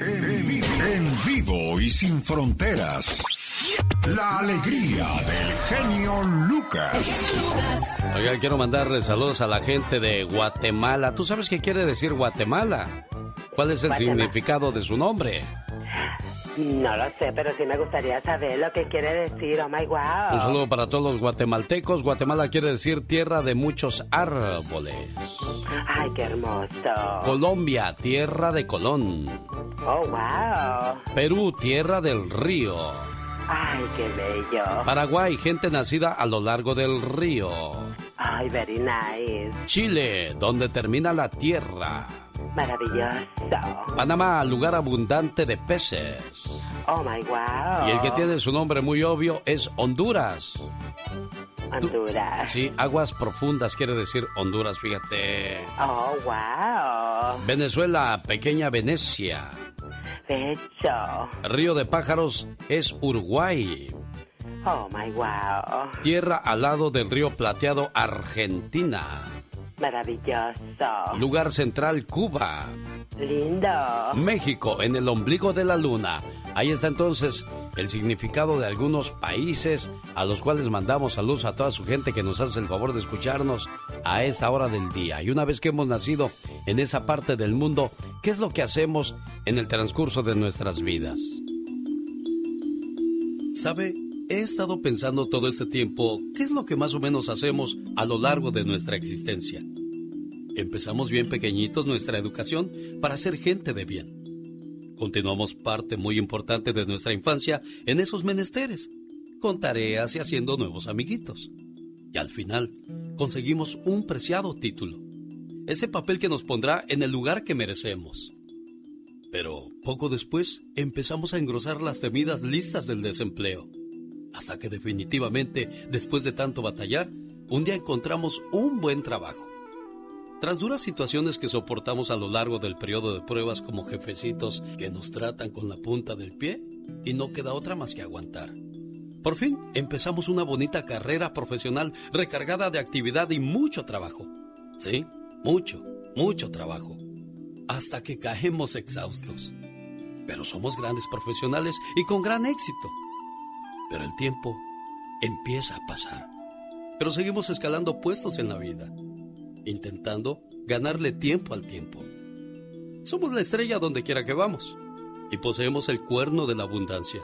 En vivo, y sin fronteras. La alegría del genio Lucas. Oiga, quiero mandarle saludos a la gente de Guatemala. ¿Tú sabes qué quiere decir Guatemala? ¿Cuál es el significado de su nombre? No lo sé, pero sí me gustaría saber lo que quiere decir. Oh my wow. Un saludo para todos los guatemaltecos. Guatemala quiere decir tierra de muchos árboles. Ay, qué hermoso. Colombia, tierra de Colón. Oh wow. Perú, tierra del río. Ay, qué bello. Paraguay, gente nacida a lo largo del río. Ay, very nice. Chile, donde termina la tierra. Maravilloso. Panamá, lugar abundante de peces. Oh my wow. Y el que tiene su nombre muy obvio es Honduras. Honduras. Sí, aguas profundas quiere decir Honduras, fíjate. Oh wow. Venezuela, pequeña Venecia. Pecho. Río de Pájaros es Uruguay. Oh my wow. Tierra al lado del río Plateado, Argentina. Maravilloso. Lugar central, Cuba. Lindo. México, en el ombligo de la luna. Ahí está entonces el significado de algunos países a los cuales mandamos saludos a toda su gente que nos hace el favor de escucharnos a esa hora del día. Y una vez que hemos nacido en esa parte del mundo, ¿qué es lo que hacemos en el transcurso de nuestras vidas? ¿Sabe? He estado pensando todo este tiempo qué es lo que más o menos hacemos a lo largo de nuestra existencia. Empezamos bien pequeñitos nuestra educación para ser gente de bien. Continuamos parte muy importante de nuestra infancia en esos menesteres, con tareas y haciendo nuevos amiguitos. Y al final, conseguimos un preciado título, ese papel que nos pondrá en el lugar que merecemos. Pero poco después empezamos a engrosar las temidas listas del desempleo hasta que definitivamente, después de tanto batallar, un día encontramos un buen trabajo. Tras duras situaciones que soportamos a lo largo del periodo de pruebas como jefecitos que nos tratan con la punta del pie, y no queda otra más que aguantar. Por fin empezamos una bonita carrera profesional recargada de actividad y mucho trabajo. Sí, mucho, mucho trabajo. Hasta que caemos exhaustos. Pero somos grandes profesionales y con gran éxito. Pero el tiempo empieza a pasar. Pero seguimos escalando puestos en la vida, intentando ganarle tiempo al tiempo. Somos la estrella donde quiera que vamos y poseemos el cuerno de la abundancia.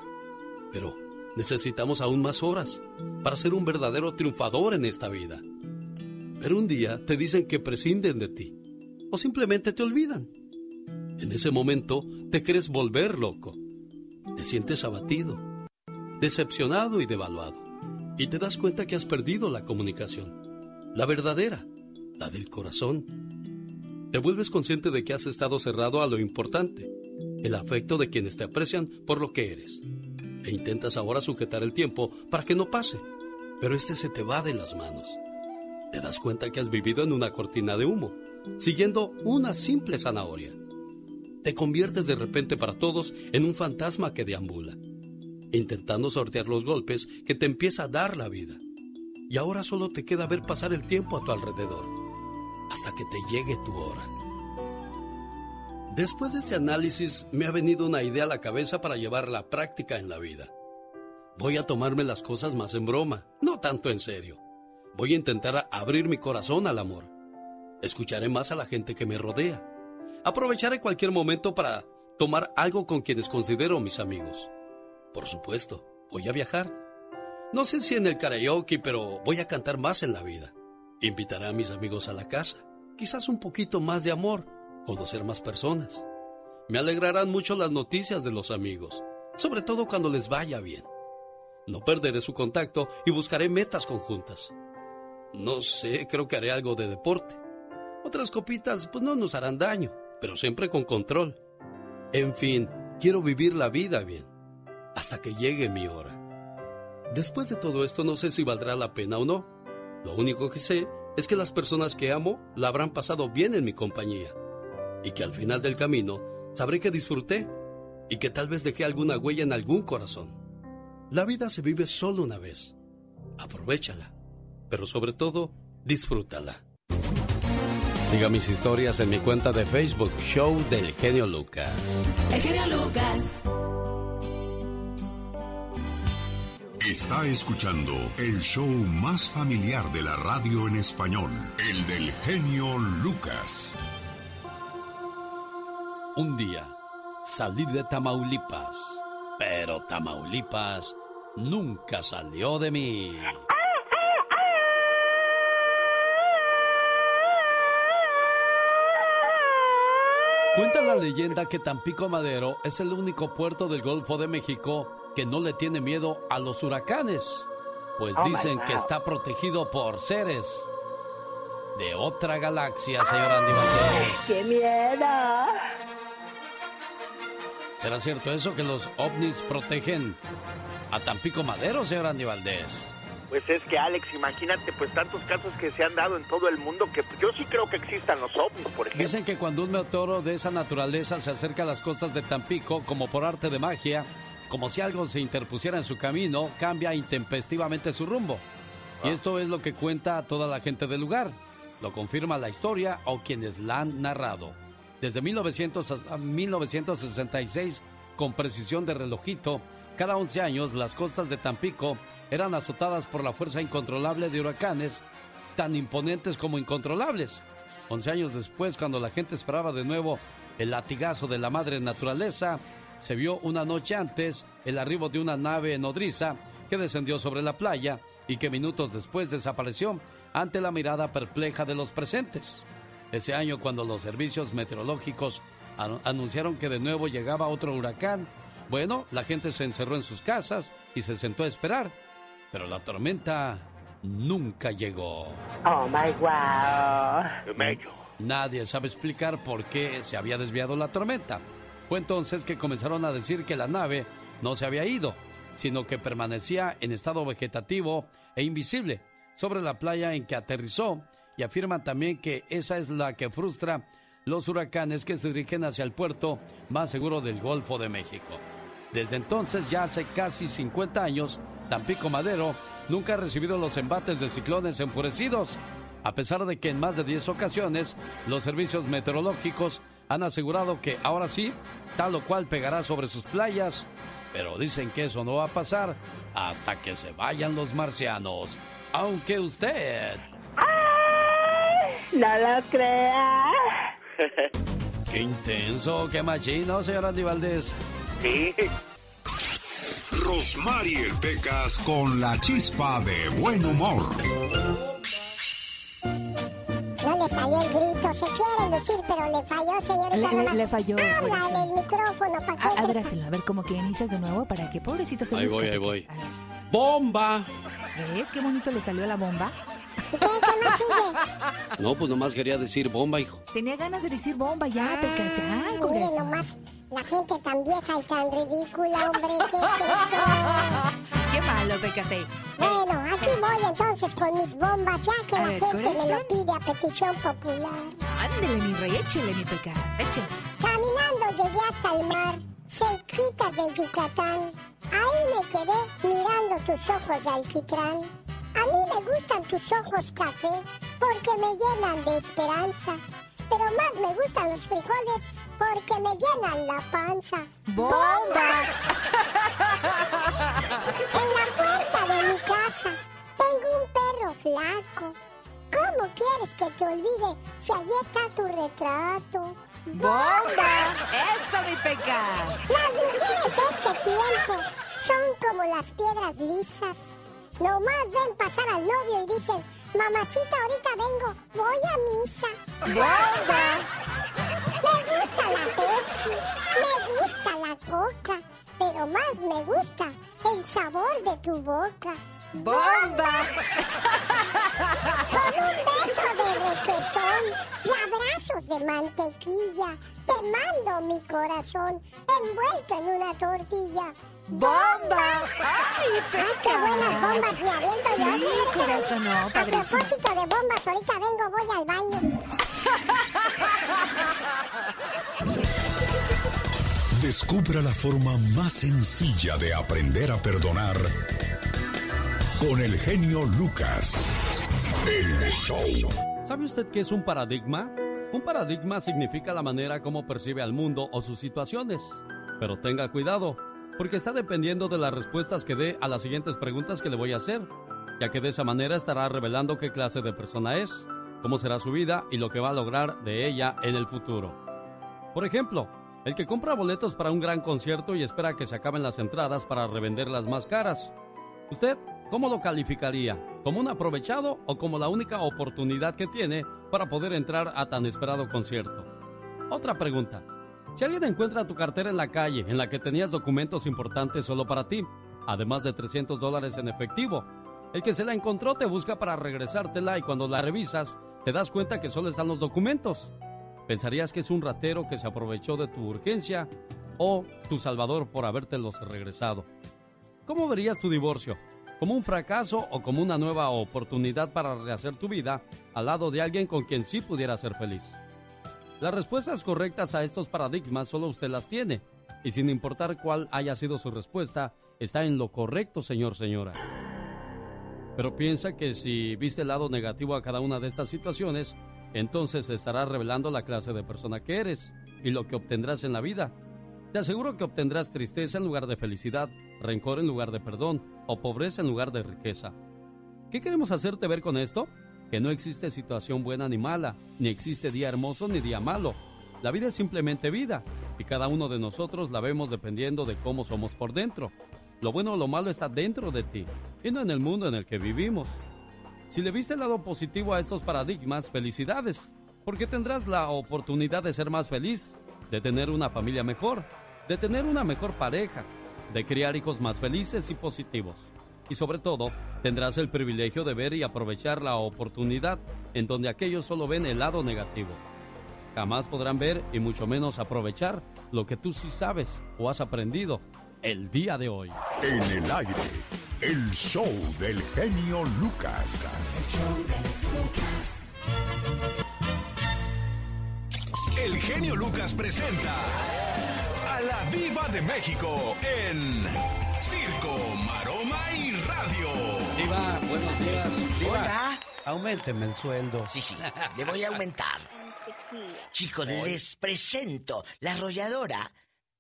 Pero necesitamos aún más horas para ser un verdadero triunfador en esta vida. Pero un día te dicen que prescinden de ti o simplemente te olvidan. En ese momento te crees volver loco. Te sientes abatido decepcionado y devaluado. Y te das cuenta que has perdido la comunicación, la verdadera, la del corazón. Te vuelves consciente de que has estado cerrado a lo importante, el afecto de quienes te aprecian por lo que eres. E intentas ahora sujetar el tiempo para que no pase, pero este se te va de las manos. Te das cuenta que has vivido en una cortina de humo, siguiendo una simple zanahoria. Te conviertes de repente para todos en un fantasma que deambula intentando sortear los golpes que te empieza a dar la vida. Y ahora solo te queda ver pasar el tiempo a tu alrededor, hasta que te llegue tu hora. Después de ese análisis me ha venido una idea a la cabeza para llevar la práctica en la vida. Voy a tomarme las cosas más en broma, no tanto en serio. Voy a intentar abrir mi corazón al amor. Escucharé más a la gente que me rodea. Aprovecharé cualquier momento para tomar algo con quienes considero mis amigos. Por supuesto, voy a viajar. No sé si en el karaoke, pero voy a cantar más en la vida. Invitaré a mis amigos a la casa. Quizás un poquito más de amor, conocer más personas. Me alegrarán mucho las noticias de los amigos, sobre todo cuando les vaya bien. No perderé su contacto y buscaré metas conjuntas. No sé, creo que haré algo de deporte. Otras copitas pues no nos harán daño, pero siempre con control. En fin, quiero vivir la vida bien, hasta que llegue mi hora. Después de todo esto no sé si valdrá la pena o no. Lo único que sé es que las personas que amo la habrán pasado bien en mi compañía y que al final del camino sabré que disfruté y que tal vez dejé alguna huella en algún corazón. La vida se vive solo una vez. Aprovechala, pero sobre todo, disfrútala. Siga mis historias en mi cuenta de Facebook, Show del Genio Lucas. El genio Lucas. Está escuchando el show más familiar de la radio en español, el del genio Lucas. Un día salí de Tamaulipas, pero Tamaulipas nunca salió de mí. Cuenta la leyenda que Tampico Madero es el único puerto del Golfo de México que no le tiene miedo a los huracanes, pues Oh, dicen que está protegido por seres de otra galaxia, señor Andy Valdés. ¡Qué miedo! ¿Será cierto eso que los ovnis protegen a Tampico Madero, señor Andy Valdés? Pues es que Alex, imagínate pues tantos casos que se han dado en todo el mundo que yo sí creo que existan los ovnis, por ejemplo. Dicen que cuando un meteoro de esa naturaleza se acerca a las costas de Tampico, como por arte de magia, como si algo se interpusiera en su camino, cambia intempestivamente su rumbo. Y esto es lo que cuenta toda la gente del lugar. Lo confirma la historia o quienes la han narrado. Desde 1900 hasta 1966, con precisión de relojito, cada 11 años las costas de Tampico eran azotadas por la fuerza incontrolable de huracanes, tan imponentes como incontrolables. 11 años después, cuando la gente esperaba de nuevo el latigazo de la madre naturaleza, se vio una noche antes el arribo de una nave nodriza que descendió sobre la playa y que minutos después desapareció ante la mirada perpleja de los presentes. Ese año, cuando los servicios meteorológicos anu- anunciaron que de nuevo llegaba otro huracán, bueno, la gente se encerró en sus casas y se sentó a esperar. Pero la tormenta nunca llegó. Oh my wow. Nadie sabe explicar por qué se había desviado la tormenta. Fue entonces que comenzaron a decir que la nave no se había ido, sino que permanecía en estado vegetativo e invisible sobre la playa en que aterrizó y afirman también que esa es la que frustra los huracanes que se dirigen hacia el puerto más seguro del Golfo de México. Desde entonces, ya hace casi 50 años, Tampico Madero nunca ha recibido los embates de ciclones enfurecidos, a pesar de que en más de 10 ocasiones los servicios meteorológicos han asegurado que ahora sí, tal o cual pegará sobre sus playas. Pero dicen que eso no va a pasar hasta que se vayan los marcianos. Aunque usted... No lo creas. ¡Qué intenso, qué machino, señor Andy Valdés! Sí. Rosmarie Pecas con la chispa de buen humor. No le salió el grito. Se quiere lucir, pero le falló, señorita Le- le- le falló, en el micrófono, ¿para qué? A, a ver, como que inicias de nuevo para que pobrecito se Ahí voy, ahí voy. A ver, ¡Bomba! ¿ves qué bonito le salió la bomba? ¿Y qué, qué más sigue? No, pues nomás quería decir bomba, hijo. Tenía ganas de decir bomba ya, Pecas, ya, Miren corazón. nomás, la gente tan vieja y tan ridícula, hombre, ¿qué es eso? Qué malo, Pecas, eh. Bueno, voy entonces con mis bombas, ya que A la ver, gente me lo pide a petición popular. Ándele, mi rey, échele, mi Pecas, échele. Caminando llegué hasta el mar, cerquitas de Yucatán. Ahí me quedé mirando tus ojos de alquitrán. A mí me gustan tus ojos café porque me llenan de esperanza. Pero más me gustan los frijoles porque me llenan la panza. ¡Bomba! En la puerta de mi casa tengo un perro flaco, ¿Cómo quieres que te olvide si allí está tu retrato? ¡Bomba! ¡Eso, mi pecas! Las mujeres de este tiempo son como las piedras lisas. Nomás ven pasar al novio y dicen, mamacita, ahorita vengo, voy a misa. ¡Bomba! Me gusta la Pepsi, me gusta la Coca, pero más me gusta el sabor de tu boca. ¡Bomba! Con un beso de requesón y abrazos de mantequilla, te mando mi corazón envuelto en una tortilla. ¡Bomba! ¡Ay, ¡Ay, qué buenas bombas me aviento yo! Sí, corazón, no, A propósito de bombas, ahorita vengo, voy al baño. Descubra la forma más sencilla de aprender a perdonar con el genio Lucas. El show. ¿Sabe usted qué es un paradigma? Un paradigma significa la manera como percibe al mundo o sus situaciones. Pero tenga cuidado, porque está dependiendo de las respuestas que dé a las siguientes preguntas que le voy a hacer, ya que de esa manera estará revelando qué clase de persona es, cómo será su vida y lo que va a lograr de ella en el futuro. Por ejemplo, el que compra boletos para un gran concierto y espera que se acaben las entradas para revenderlas más caras. ¿Usted cómo lo calificaría? ¿Como un aprovechado o como la única oportunidad que tiene para poder entrar a tan esperado concierto? Otra pregunta. Si alguien encuentra tu cartera en la calle en la que tenías documentos importantes solo para ti, además de 300 dólares en efectivo, el que se la encontró te busca para regresártela y cuando la revisas te das cuenta que solo están los documentos. ¿Pensarías que es un ratero que se aprovechó de tu urgencia o tu salvador por habértelos regresado? ¿Cómo verías tu divorcio? ¿Como un fracaso o como una nueva oportunidad para rehacer tu vida al lado de alguien con quien sí pudiera ser feliz? Las respuestas correctas a estos paradigmas solo usted las tiene, y sin importar cuál haya sido su respuesta, está en lo correcto, señor, señora. Pero piensa que si viste el lado negativo a cada una de estas situaciones, entonces estará revelando la clase de persona que eres y lo que obtendrás en la vida. Te aseguro que obtendrás tristeza en lugar de felicidad, rencor en lugar de perdón o pobreza en lugar de riqueza. ¿Qué queremos hacerte ver con esto? Que no existe situación buena ni mala, ni existe día hermoso ni día malo. La vida es simplemente vida y cada uno de nosotros la vemos dependiendo de cómo somos por dentro. Lo bueno o lo malo está dentro de ti y no en el mundo en el que vivimos. Si le viste el lado positivo a estos paradigmas, felicidades, porque tendrás la oportunidad de ser más feliz, de tener una familia mejor, de tener una mejor pareja, de criar hijos más felices y positivos. Y sobre todo, tendrás el privilegio de ver y aprovechar la oportunidad en donde aquellos solo ven el lado negativo. Jamás podrán ver y mucho menos aprovechar lo que tú sí sabes o has aprendido el día de hoy. En el aire, el show del genio Lucas. El genio Lucas presenta Viva de México en Circo, Maroma y Radio. Diva, buenos días. Diva, Hola. Aumenteme el sueldo. Sí, sí, le voy a aumentar. Chicos, les presento la arrolladora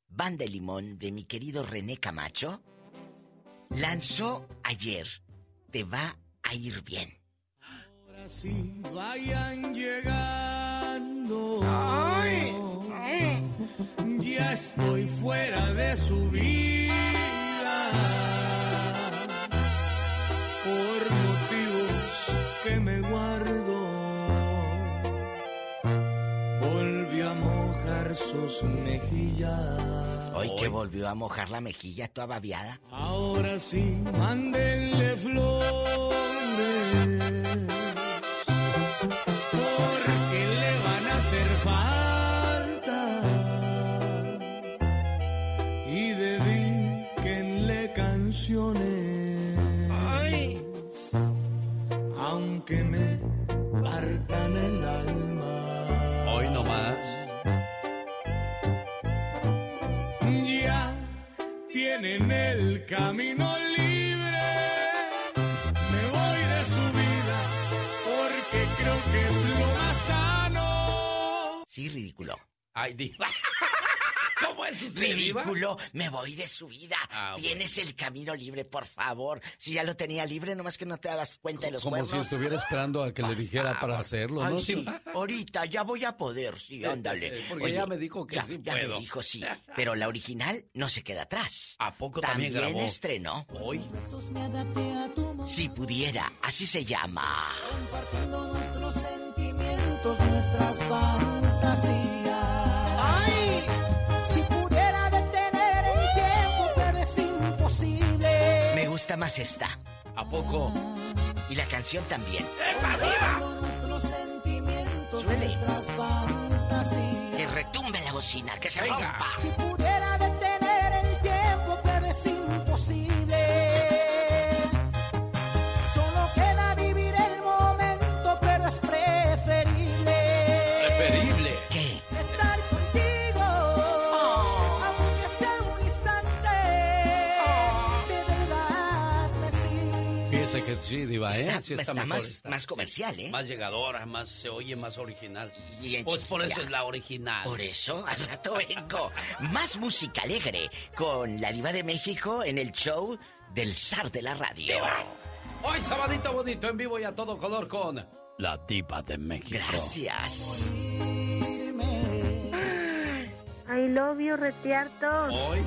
Banda de Limón de mi querido René Camacho. Lanzó ayer. Te va a ir bien. Ahora sí, vayan llegando. Ya estoy fuera de su vida. Por motivos que me guardo. Volvió a mojar sus mejillas. Hoy que volvió a mojar la mejilla toda babiada. Ahora sí, mándenle flores. Tienen el camino libre. Me voy de su vida porque creo que es lo más sano. Sí, ridículo. Ay, Diva. ¿Cómo es usted, Diva? Ridículo, me voy de su vida. Ah, Tienes el camino libre, por favor. Si ya lo tenía libre, nomás que no te dabas cuenta de los Como si estuviera esperando a que le dijera para hacerlo, Ay, ¿no? sí, ahorita ya voy a poder, sí, ándale. Porque ya me dijo que ya, sí ya puedo. me dijo sí, pero la original no se queda atrás. ¿A poco también grabó? estrenó. Hoy. Si pudiera, así se llama. Gusta más esta. ¿A poco? Y la canción también. Nuestros sentimientos, Suele. Que retumbe la bocina, que se Venga. rompa. Si sí, Diva, ¿eh? Está- sí está, está mejor más- comercial, ¿eh? Más llegadora, más se oye más original. Y Pues por eso es la original. Por eso, al rato vengo. Más música alegre con la diva de México en el show del zar de la radio. Hoy sabadito bonito en vivo y a todo color con la diva de México. Gracias. I love you, retiarto. Hoy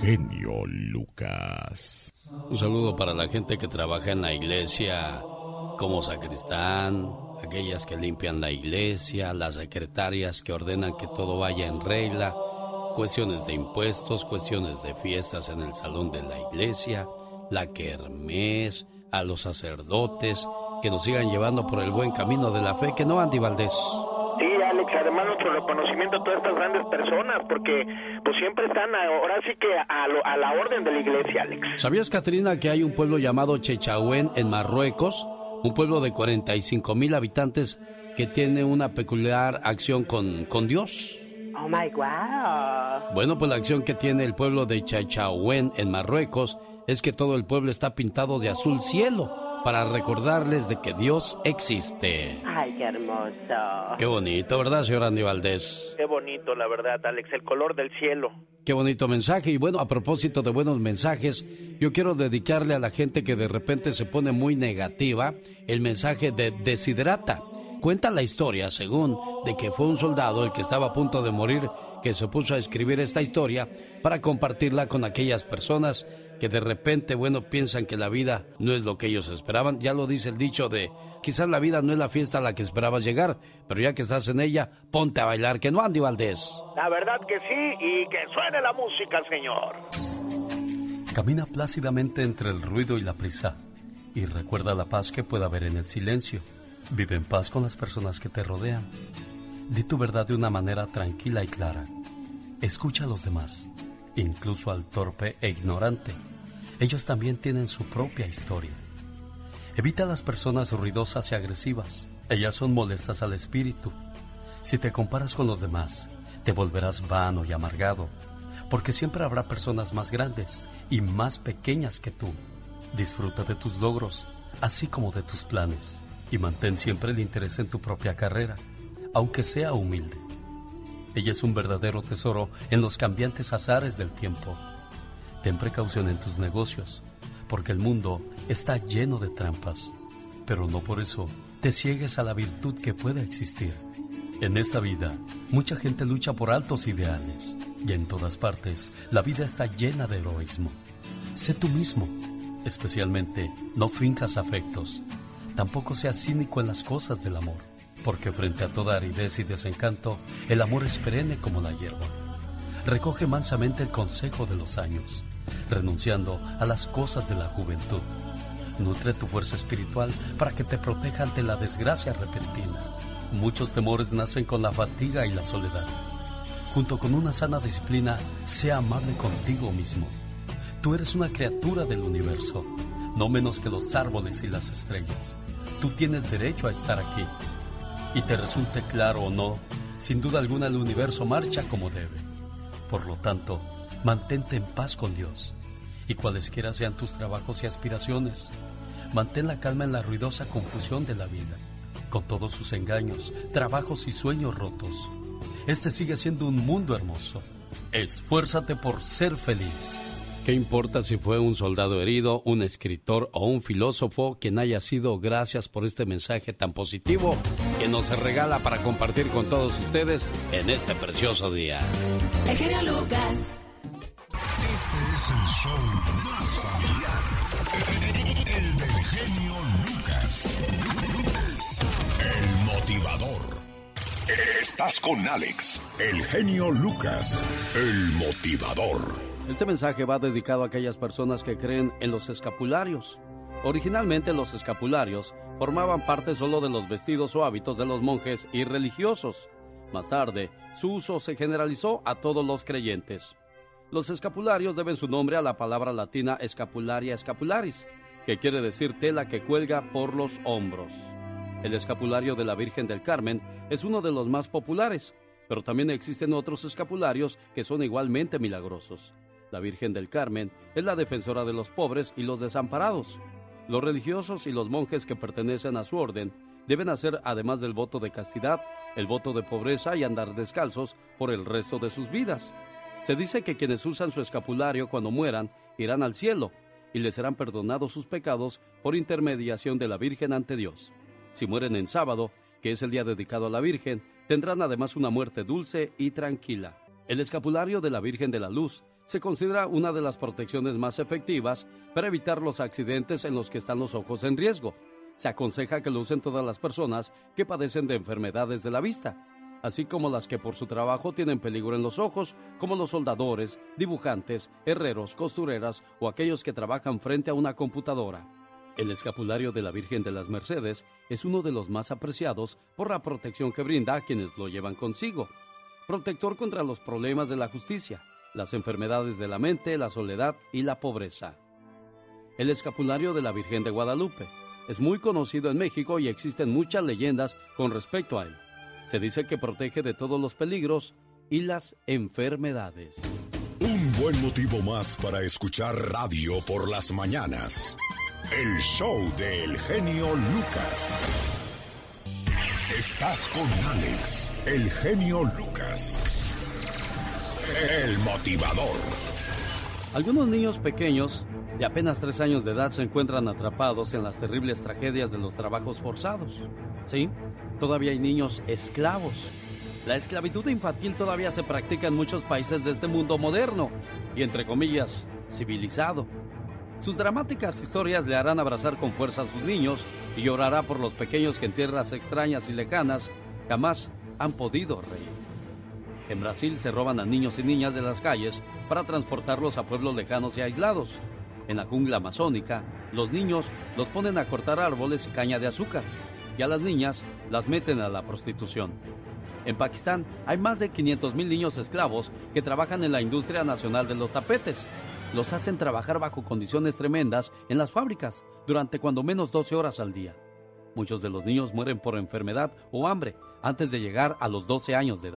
Genio Lucas. Un saludo para la gente que trabaja en la iglesia como sacristán, aquellas que limpian la iglesia, las secretarias que ordenan que todo vaya en regla, cuestiones de impuestos, cuestiones de fiestas en el salón de la iglesia, la kermés, a los sacerdotes, que nos sigan llevando por el buen camino de la fe, que no Andy Valdés. Nuestro reconocimiento a todas estas grandes personas, porque pues siempre están ahora sí que a, lo- a la orden de la iglesia, Alex. ¿Sabías, Katrina, que hay un pueblo llamado Chechahuén en Marruecos? Un pueblo de 45 mil habitantes que tiene una peculiar acción con, con Dios. Oh my wow. Bueno, pues la acción que tiene el pueblo de Chechahuén en Marruecos es que todo el pueblo está pintado de azul cielo para recordarles de que Dios existe. Ay, qué hermoso. Qué bonito, ¿verdad, señor Andy Valdés? Qué bonito, la verdad, Alex, el color del cielo. Qué bonito mensaje. Y bueno, a propósito de buenos mensajes, yo quiero dedicarle a la gente que de repente se pone muy negativa el mensaje de Desiderata. Cuenta la historia, según, de que fue un soldado el que estaba a punto de morir que se puso a escribir esta historia para compartirla con aquellas personas que de repente, bueno, piensan que la vida no es lo que ellos esperaban. Ya lo dice el dicho de, quizás la vida no es la fiesta a la que esperabas llegar, pero ya que estás en ella, ponte a bailar, que no, Andy Valdés. La verdad que sí, y que suene la música, señor. Camina plácidamente entre el ruido y la prisa y recuerda la paz que puede haber en el silencio. Vive en paz con las personas que te rodean. Di tu verdad de una manera tranquila y clara. Escucha a los demás, incluso al torpe e ignorante. Ellos también tienen su propia historia. Evita a las personas ruidosas y agresivas. Ellas son molestas al espíritu. Si te comparas con los demás, te volverás vano y amargado, porque siempre habrá personas más grandes y más pequeñas que tú. Disfruta de tus logros, así como de tus planes, y mantén siempre el interés en tu propia carrera, aunque sea humilde. Ella es un verdadero tesoro en los cambiantes azares del tiempo. Ten precaución en tus negocios, porque el mundo está lleno de trampas, pero no por eso te ciegues a la virtud que puede existir. En esta vida, mucha gente lucha por altos ideales, y en todas partes la vida está llena de heroísmo. Sé tú mismo, especialmente no fincas afectos, tampoco seas cínico en las cosas del amor, porque frente a toda aridez y desencanto, el amor es perenne como la hierba. Recoge mansamente el consejo de los años, renunciando a las cosas de la juventud. Nutre tu fuerza espiritual para que te proteja ante la desgracia repentina. Muchos temores nacen con la fatiga y la soledad. Junto con una sana disciplina, sea amable contigo mismo. Tú eres una criatura del universo, no menos que los árboles y las estrellas. Tú tienes derecho a estar aquí. Y te resulte claro o no, sin duda alguna el universo marcha como debe. Por lo tanto, mantente en paz con Dios. Y cualesquiera sean tus trabajos y aspiraciones, mantén la calma en la ruidosa confusión de la vida, con todos sus engaños, trabajos y sueños rotos. este sigue siendo un mundo hermoso. Esfuérzate por ser feliz. ¿Qué importa si fue un soldado herido, un escritor o un filósofo quien haya sido? Gracias por este mensaje tan positivo que nos regala para compartir con todos ustedes en este precioso día. El genio Lucas. Este es el show más familiar. El del genio Lucas. El motivador. Estás con Alex, el genio Lucas, el motivador. Este mensaje va dedicado a aquellas personas que creen en los escapularios. Originalmente los escapularios formaban parte solo de los vestidos o hábitos de los monjes y religiosos. Más tarde, su uso se generalizó a todos los creyentes. Los escapularios deben su nombre a la palabra latina escapularia escapularis, que quiere decir tela que cuelga por los hombros. El escapulario de la Virgen del Carmen es uno de los más populares, pero también existen otros escapularios que son igualmente milagrosos. La Virgen del Carmen es la defensora de los pobres y los desamparados. Los religiosos y los monjes que pertenecen a su orden deben hacer, además del voto de castidad, el voto de pobreza y andar descalzos por el resto de sus vidas. Se dice que quienes usan su escapulario cuando mueran irán al cielo y les serán perdonados sus pecados por intermediación de la Virgen ante Dios. Si mueren en sábado, que es el día dedicado a la Virgen, tendrán además una muerte dulce y tranquila. El escapulario de la Virgen de la Luz se considera una de las protecciones más efectivas para evitar los accidentes en los que están los ojos en riesgo. Se aconseja que lo usen todas las personas que padecen de enfermedades de la vista, así como las que por su trabajo tienen peligro en los ojos, como los soldadores, dibujantes, herreros, costureras o aquellos que trabajan frente a una computadora. El escapulario de la Virgen de las Mercedes es uno de los más apreciados por la protección que brinda a quienes lo llevan consigo. Protector contra los problemas de la justicia, las enfermedades de la mente, la soledad y la pobreza. El escapulario de la Virgen de Guadalupe es muy conocido en México y existen muchas leyendas con respecto a él. Se dice que protege de todos los peligros y las enfermedades. Un buen motivo más para escuchar radio por las mañanas. El show del genio Lucas. Estás con Alex, el genio Lucas. El motivador. Algunos niños pequeños de apenas tres años de edad se encuentran atrapados en las terribles tragedias de los trabajos forzados. Sí, todavía hay niños esclavos. La esclavitud infantil todavía se practica en muchos países de este mundo moderno y, entre comillas, civilizado. Sus dramáticas historias le harán abrazar con fuerza a sus niños y llorará por los pequeños que en tierras extrañas y lejanas jamás han podido reír. En Brasil se roban a niños y niñas de las calles para transportarlos a pueblos lejanos y aislados. En la jungla amazónica, los niños los ponen a cortar árboles y caña de azúcar, y a las niñas las meten a la prostitución. En Pakistán hay más de 500.000 niños esclavos que trabajan en la industria nacional de los tapetes. Los hacen trabajar bajo condiciones tremendas en las fábricas durante cuando menos 12 horas al día. Muchos de los niños mueren por enfermedad o hambre antes de llegar a los 12 años de edad.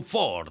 Ford.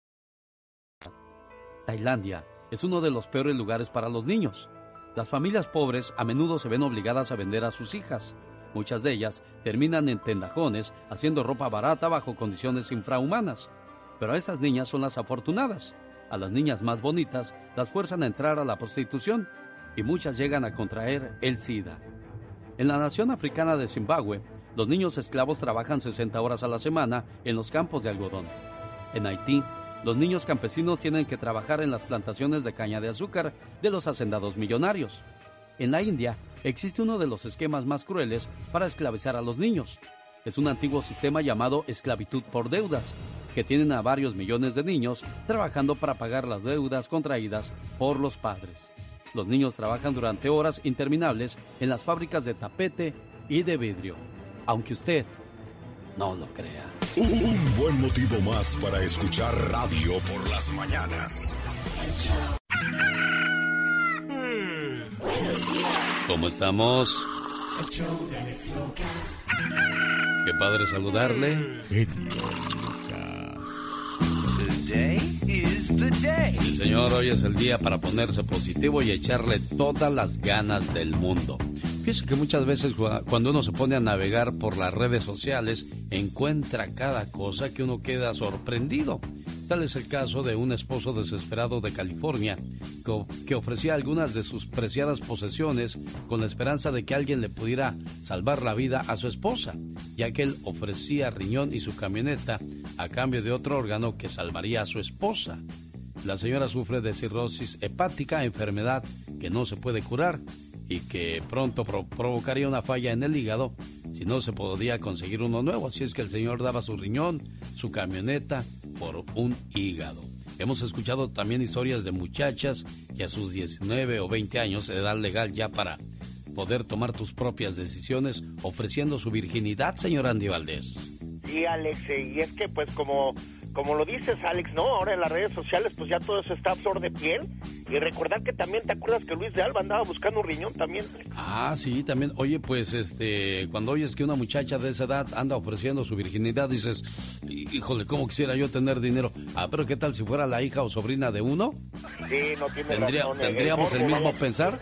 Tailandia es uno de los peores lugares para los niños. Las familias pobres a menudo se ven obligadas a vender a sus hijas. Muchas de ellas terminan en tendajones haciendo ropa barata bajo condiciones infrahumanas. Pero esas niñas son las afortunadas. A las niñas más bonitas las fuerzan a entrar a la prostitución y muchas llegan a contraer el SIDA. En la nación africana de Zimbabue, Los niños esclavos trabajan 60 horas a la semana en los campos de algodón. En Haití, los niños campesinos tienen que trabajar en las plantaciones de caña de azúcar de los hacendados millonarios. En la India existe uno de los esquemas más crueles para esclavizar a los niños. Es un antiguo sistema llamado esclavitud por deudas, que tienen a varios millones de niños trabajando para pagar las deudas contraídas por los padres. Los niños trabajan durante horas interminables en las fábricas de tapete y de vidrio, aunque usted no lo crea. Un buen motivo más para escuchar radio por las mañanas. ¿Cómo estamos? Qué padre saludarle. Sí, señor, hoy es el día para ponerse positivo y echarle todas las ganas del mundo. Fíjese que muchas veces cuando uno se pone a navegar por las redes sociales, encuentra cada cosa que uno queda sorprendido. Tal es el caso de un esposo desesperado de California que ofrecía algunas de sus preciadas posesiones con la esperanza de que alguien le pudiera salvar la vida a su esposa, ya que él ofrecía riñón y su camioneta a cambio de otro órgano que salvaría a su esposa. La señora sufre de cirrosis hepática, enfermedad que no se puede curar y que pronto provocaría una falla en el hígado si no se podía conseguir uno nuevo. Así es que el señor daba su riñón, su camioneta por un hígado. Hemos escuchado también historias de muchachas que a sus 19 o 20 años, edad legal ya para poder tomar tus propias decisiones, ofreciendo su virginidad, señor Andy Valdés. Sí, Alex, y es que pues como como lo dices, Alex, ¿no? Ahora en las redes sociales, pues ya todo eso está flor de piel. Y recordar que también, ¿te acuerdas que Luis de Alba andaba buscando un riñón también? Ah, sí, también. Oye, pues, este, cuando oyes que una muchacha de esa edad anda ofreciendo su virginidad, dices, híjole, ¿cómo quisiera yo tener dinero? Ah, pero ¿qué tal si fuera la hija o sobrina de uno? Sí, no tiene ¿Tendría, ¿Tendríamos el, mismo pensar?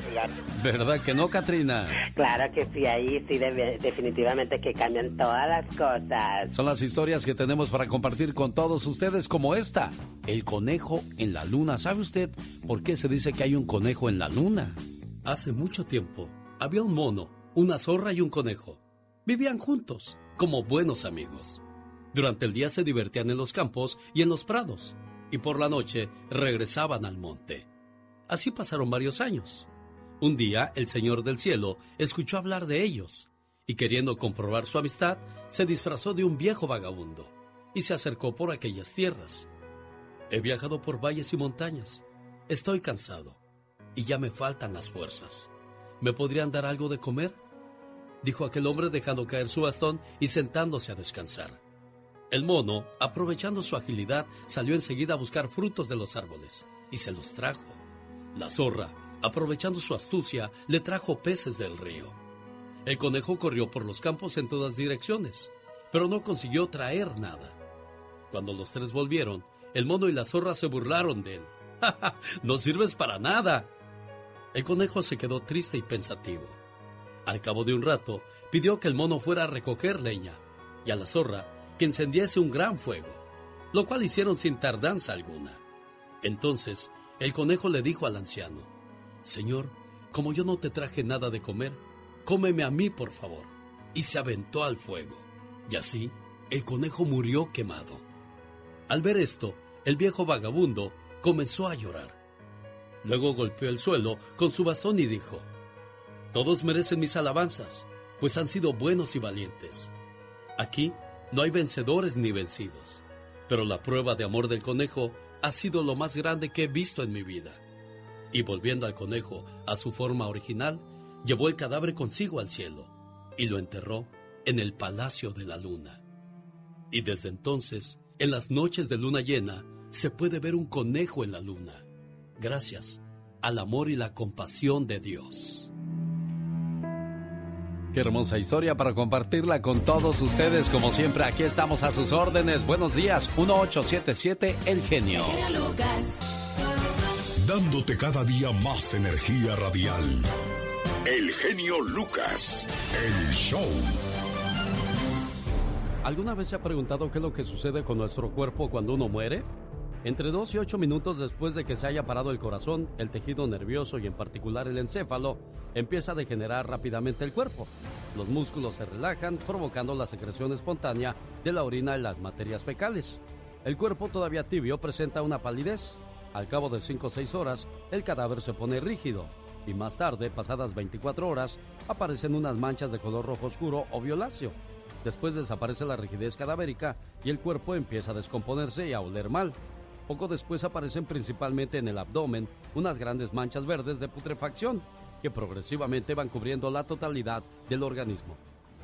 ¿Verdad que no, Katrina? Claro que sí, ahí sí, definitivamente que cambian todas las cosas. Son las historias que tenemos para compartir con todos ustedes como esta, el conejo en la luna. ¿Sabe usted por qué se dice que hay un conejo en la luna? Hace mucho tiempo había un mono, una zorra y un conejo. Vivían juntos, como buenos amigos. Durante el día se divertían en los campos y en los prados, y por la noche regresaban al monte. Así pasaron varios años. Un día el Señor del Cielo escuchó hablar de ellos, y queriendo comprobar su amistad, se disfrazó de un viejo vagabundo y se acercó por aquellas tierras. He viajado por valles y montañas. Estoy cansado y ya me faltan las fuerzas. ¿Me podrían dar algo de comer? Dijo aquel hombre dejando caer su bastón y sentándose a descansar. El mono, aprovechando su agilidad, salió enseguida a buscar frutos de los árboles y se los trajo. La zorra, aprovechando su astucia, le trajo peces del río. El conejo corrió por los campos en todas direcciones, pero no consiguió traer nada. Cuando los tres volvieron, el mono y la zorra se burlaron de él. ¡Ja, no sirves para nada! El conejo se quedó triste y pensativo. Al cabo de un rato, pidió que el mono fuera a recoger leña y a la zorra que encendiese un gran fuego, lo cual hicieron sin tardanza alguna. Entonces, el conejo le dijo al anciano, Señor, como yo no te traje nada de comer, cómeme a mí, por favor. Y se aventó al fuego. Y así, el conejo murió quemado. Al ver esto, el viejo vagabundo comenzó a llorar. Luego golpeó el suelo con su bastón y dijo, Todos merecen mis alabanzas, pues han sido buenos y valientes. Aquí no hay vencedores ni vencidos, pero la prueba de amor del conejo ha sido lo más grande que he visto en mi vida. Y volviendo al conejo a su forma original, llevó el cadáver consigo al cielo y lo enterró en el palacio de la luna. Y desde entonces, en las noches de luna llena se puede ver un conejo en la luna, gracias al amor y la compasión de Dios. Qué hermosa historia para compartirla con todos ustedes. Como siempre, aquí estamos a sus órdenes. Buenos días, 1877 El Genio. Dándote cada día más energía radial. El genio Lucas, el show. ¿Alguna vez se ha preguntado qué es lo que sucede con nuestro cuerpo cuando uno muere? Entre 2 y 8 minutos después de que se haya parado el corazón, el tejido nervioso y en particular el encéfalo empieza a degenerar rápidamente el cuerpo. Los músculos se relajan, provocando la secreción espontánea de la orina y las materias fecales. El cuerpo todavía tibio presenta una palidez. Al cabo de 5 o 6 horas, el cadáver se pone rígido y más tarde, pasadas 24 horas, aparecen unas manchas de color rojo oscuro o violáceo. Después desaparece la rigidez cadavérica y el cuerpo empieza a descomponerse y a oler mal. Poco después aparecen principalmente en el abdomen unas grandes manchas verdes de putrefacción que progresivamente van cubriendo la totalidad del organismo.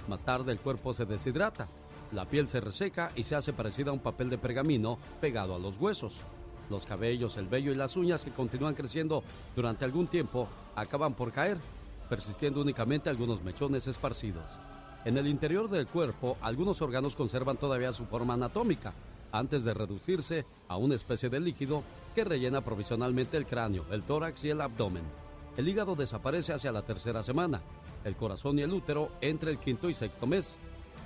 Más tarde el cuerpo se deshidrata, la piel se reseca y se hace parecida a un papel de pergamino pegado a los huesos. Los cabellos, el vello y las uñas que continúan creciendo durante algún tiempo acaban por caer, persistiendo únicamente algunos mechones esparcidos. En el interior del cuerpo, algunos órganos conservan todavía su forma anatómica, antes de reducirse a una especie de líquido que rellena provisionalmente el cráneo, el tórax y el abdomen. El hígado desaparece hacia la tercera semana, el corazón y el útero entre el quinto y sexto mes.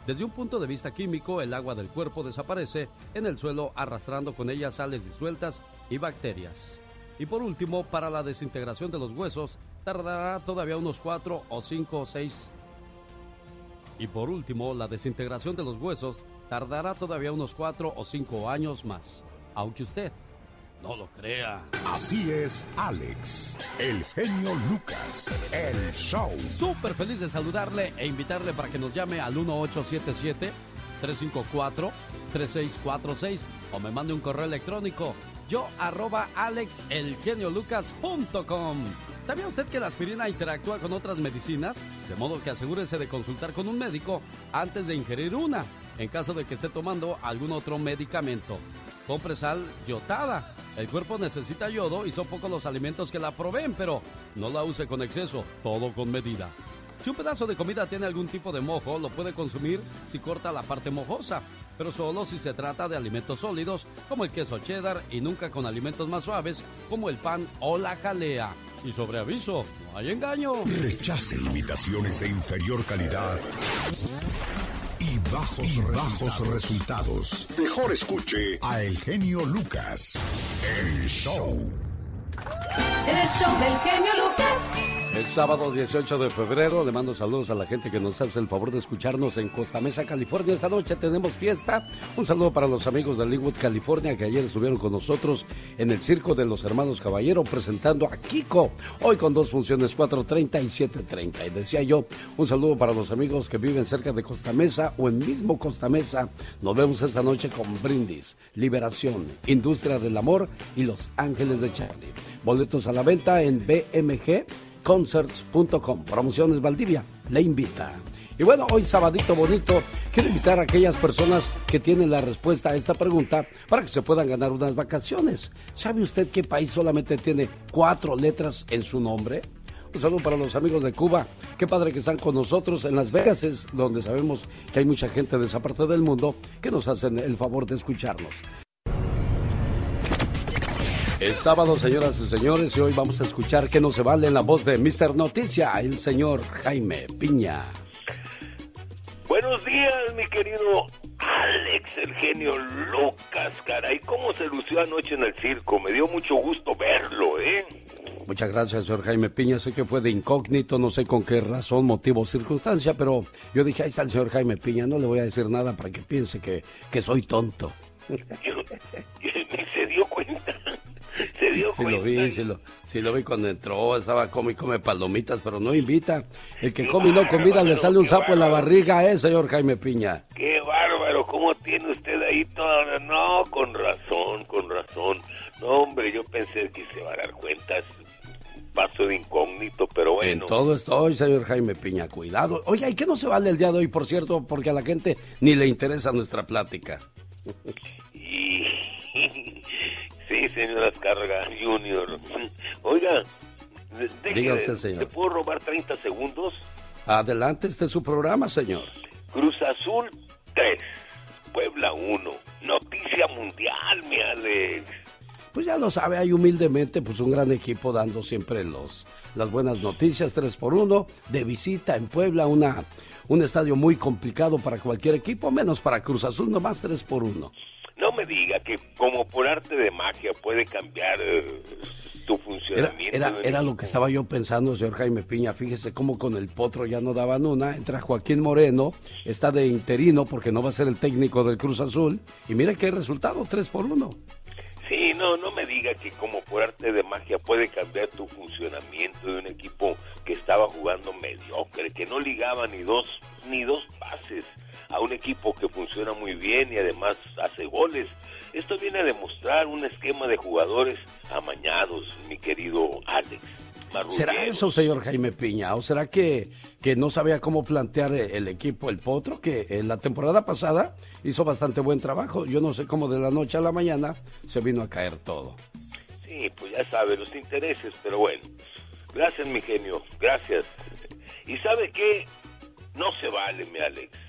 Desde un punto de vista químico, el agua del cuerpo desaparece en el suelo arrastrando con ella sales disueltas y bacterias. Y por último, para la desintegración de los huesos, tardará todavía unos cuatro o cinco o seis. Y por último, la desintegración de los huesos tardará todavía unos cuatro o cinco años más, aunque usted no lo crea. Así es, Alex, el genio Lucas, el show. Súper feliz de saludarle e invitarle para que nos llame al 1877-354-3646 o me mande un correo electrónico yo arroba alexelgeniolucas.com. ¿Sabía usted que la aspirina interactúa con otras medicinas? De modo que asegúrese de consultar con un médico antes de ingerir una en caso de que esté tomando algún otro medicamento. Compre sal yotada. El cuerpo necesita yodo y son pocos los alimentos que la proveen, pero no la use con exceso, todo con medida. Si un pedazo de comida tiene algún tipo de mojo, lo puede consumir si corta la parte mojosa, pero solo si se trata de alimentos sólidos como el queso cheddar y nunca con alimentos más suaves como el pan o la jalea. Y sobre aviso, no hay engaño. Rechace imitaciones de inferior calidad bajos, bajos resultados. Mejor escuche a El Genio Lucas. El show. El show del genio Lucas. El sábado 18 de febrero le mando saludos a la gente que nos hace el favor de escucharnos en Costa Mesa, California. Esta noche tenemos fiesta. Un saludo para los amigos de Linwood, California, que ayer estuvieron con nosotros en el Circo de los Hermanos Caballero presentando a Kiko. Hoy con dos funciones, 4.30 y 7.30. Y decía yo, un saludo para los amigos que viven cerca de Costa Mesa o en mismo Costa Mesa. Nos vemos esta noche con Brindis, Liberación, Industria del Amor y Los Ángeles de Charlie. Boletos a la venta en BMG concerts.com. Promociones Valdivia le invita. Y bueno, hoy sabadito bonito, quiero invitar a aquellas personas que tienen la respuesta a esta pregunta para que se puedan ganar unas vacaciones. ¿Sabe usted qué país solamente tiene cuatro letras en su nombre? Un saludo para los amigos de Cuba. Qué padre que están con nosotros. En Las Vegas es donde sabemos que hay mucha gente de esa parte del mundo que nos hacen el favor de escucharnos. El sábado, señoras y señores, y hoy vamos a escuchar que no se vale en la voz de Mr. Noticia, el señor Jaime Piña. Buenos días, mi querido Alex, el genio Lucas, caray. ¿Cómo se lució anoche en el circo? Me dio mucho gusto verlo, ¿eh? Muchas gracias, señor Jaime Piña. Sé que fue de incógnito, no sé con qué razón, motivo circunstancia, pero yo dije, ahí está el señor Jaime Piña, no le voy a decir nada para que piense que, que soy tonto. se dio cuenta. Se dio sí lo vi, sí lo, sí lo vi cuando entró, estaba come y come palomitas, pero no invita. El que come y no convida le sale un sapo en la barriga, ¿eh, señor Jaime Piña? Qué bárbaro, ¿cómo tiene usted ahí todo? No, con razón, con razón. No, hombre, yo pensé que se va a dar cuenta, paso de incógnito, pero bueno. En todo estoy, señor Jaime Piña, cuidado. Oye, ¿y qué no se vale el día de hoy, por cierto? Porque a la gente ni le interesa nuestra plática. Y... Sí, señora Carga Junior. Oiga, Dígase, señor. ¿te puedo robar 30 segundos? Adelante, este es su programa, señor. Cruz Azul 3, Puebla 1. Noticia mundial, mi Alex. Pues ya lo sabe, hay humildemente pues un gran equipo dando siempre los las buenas noticias 3 por 1 de visita en Puebla, una un estadio muy complicado para cualquier equipo, menos para Cruz Azul, nomás 3 por 1. No me diga que como por arte de magia puede cambiar eh, tu funcionamiento. Era, era, lo que estaba yo pensando, señor Jaime Piña. Fíjese cómo con el potro ya no daban una. Entra Joaquín Moreno, está de interino porque no va a ser el técnico del Cruz Azul. Y mire qué resultado, tres por uno. Sí, no, no me diga que como por arte de magia puede cambiar tu funcionamiento de un equipo que estaba jugando mediocre, que no ligaba ni dos, ni dos pases a un equipo que funciona muy bien y además hace goles. Esto viene a demostrar un esquema de jugadores amañados, mi querido Alex. ¿Será eso, señor Jaime Piña? ¿O será que, que no sabía cómo plantear el equipo el Potro? Que en la temporada pasada hizo bastante buen trabajo. Yo no sé cómo de la noche a la mañana se vino a caer todo. Sí, pues ya sabe, los intereses, pero bueno. Gracias, mi genio, gracias. ¿Y sabe qué? No se vale, mi Alex.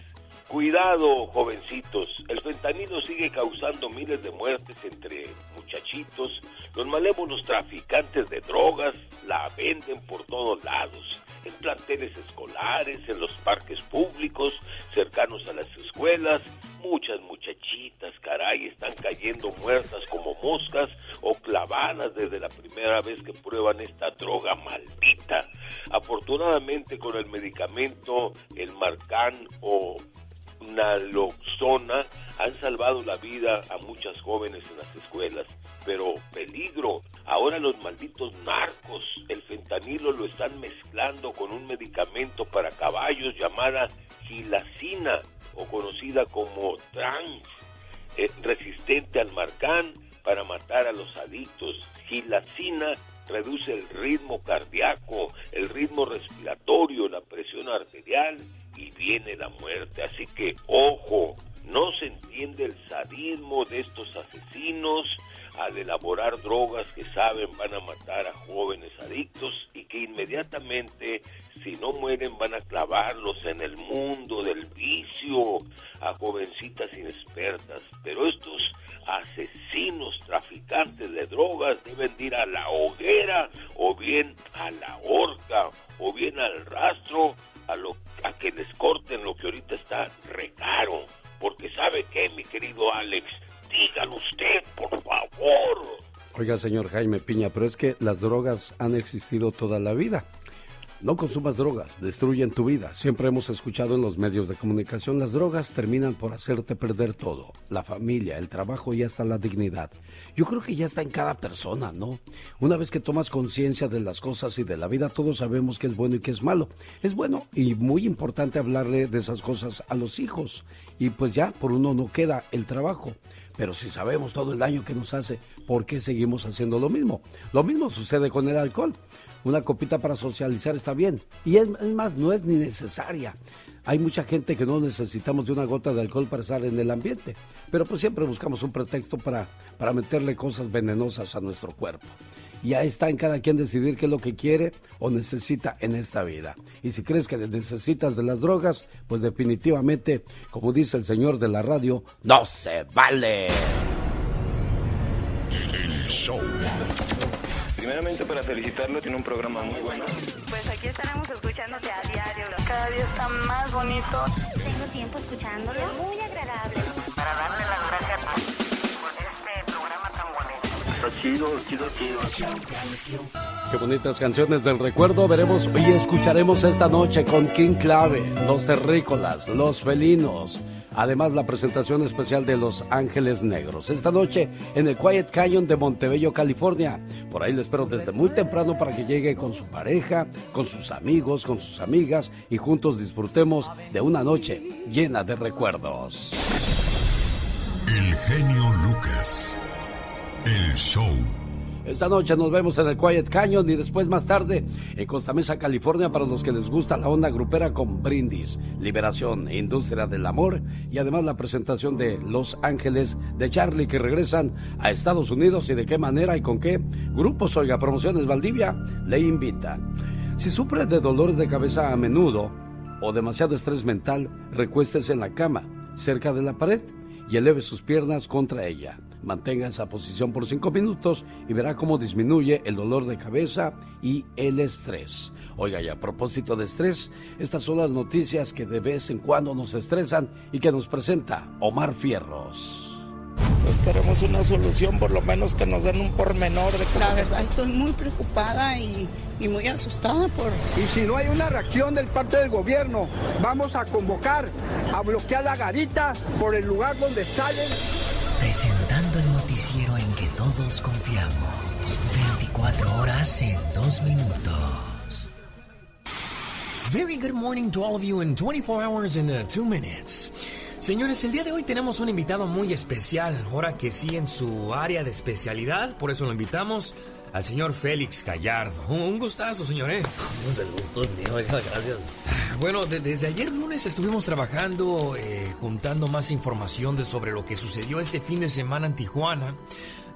Cuidado, jovencitos. El fentanilo sigue causando miles de muertes entre muchachitos. Los malévolos traficantes de drogas la venden por todos lados. En planteles escolares, en los parques públicos, cercanos a las escuelas. Muchas muchachitas, caray, están cayendo muertas como moscas o clavadas desde la primera vez que prueban esta droga maldita. Afortunadamente con el medicamento, el Marcán o naloxona han salvado la vida a muchas jóvenes en las escuelas. Pero peligro, ahora los malditos narcos, el fentanilo lo están mezclando con un medicamento para caballos llamada gilacina o conocida como trans, eh, resistente al marcán para matar a los adictos. Gilacina reduce el ritmo cardíaco, el ritmo respiratorio, la presión arterial y viene la muerte. Así que, ojo, no se entiende el sadismo de estos asesinos al elaborar drogas que saben van a matar a jóvenes adictos y que inmediatamente, si no mueren, van a clavarlos en el mundo del vicio a jovencitas inexpertas. Pero estos asesinos, traficantes de drogas deben ir a la hoguera o bien a la horca o bien al rastro a, lo, a que les corten lo que ahorita está recaro. Porque sabe que, mi querido Alex, dígalo usted, por favor. Oiga, señor Jaime Piña, pero es que las drogas han existido toda la vida. No consumas drogas, destruyen tu vida. Siempre hemos escuchado en los medios de comunicación, las drogas terminan por hacerte perder todo, la familia, el trabajo y hasta la dignidad. Yo creo que ya está en cada persona, ¿no? Una vez que tomas conciencia de las cosas y de la vida, todos sabemos qué es bueno y qué es malo. Es bueno y muy importante hablarle de esas cosas a los hijos. Y pues ya, por uno no queda el trabajo. Pero si sabemos todo el daño que nos hace, ¿por qué seguimos haciendo lo mismo? Lo mismo sucede con el alcohol una copita para socializar está bien. Y es, más, no es ni necesaria. Hay mucha gente que no necesitamos de una gota de alcohol para estar en el ambiente, pero pues siempre buscamos un pretexto para, para meterle cosas venenosas a nuestro cuerpo. Ya está en cada quien decidir qué es lo que quiere o necesita en esta vida. Y si crees que necesitas de las drogas, pues definitivamente, como dice el señor de la radio, no se vale. Primeramente para felicitarlo, tiene un programa muy bueno. Pues aquí estaremos escuchándote a diario. Cada día está más bonito. Tengo tiempo escuchándolo. Muy agradable. Para darle las gracias por este programa tan bonito. Está chido, chido, chido. Qué bonitas canciones del recuerdo veremos y escucharemos esta noche con King Clave, Los Terrícolas, Los Felinos. Además, la presentación especial de Los Ángeles Negros. Esta noche en el Quiet Canyon de Montebello, California. Por ahí le espero desde muy temprano para que llegue con su pareja, con sus amigos, con sus amigas y juntos disfrutemos de una noche llena de recuerdos. El genio Lucas. El show. Esta noche nos vemos en el Quiet Canyon y después más tarde en Costa Mesa, California, para los que les gusta la onda grupera con Brindis, Liberación, Industria del Amor y además la presentación de Los Ángeles de Charlie que regresan a Estados Unidos y de qué manera y con qué grupos, oiga, Promociones Valdivia le invita. Si sufre de dolores de cabeza a menudo o demasiado estrés mental, recuéstese en la cama, cerca de la pared y eleve sus piernas contra ella. Mantenga esa posición por cinco minutos y verá cómo disminuye el dolor de cabeza y el estrés. Oiga, y a propósito de estrés, estas son las noticias que de vez en cuando nos estresan y que nos presenta Omar Fierros. pues queremos una solución, por lo menos que nos den un pormenor de cómo La se- verdad estoy muy preocupada y, y muy asustada por... Y si no hay una reacción del parte del gobierno, vamos a convocar a bloquear la garita por el lugar donde salen. Presentando el noticiero en que todos confiamos. 24 horas en 2 minutos. Very good morning to all of you in 24 hours in 2 minutes. Señores, el día de hoy tenemos un invitado muy especial, ahora que sí en su área de especialidad, por eso lo invitamos al señor Félix Gallardo. Un, gustazo, señor, ¿eh? Pues el gusto es mío, oiga, gracias. Bueno, de- desde ayer lunes estuvimos trabajando, eh, juntando más información de sobre lo que sucedió este fin de semana en Tijuana,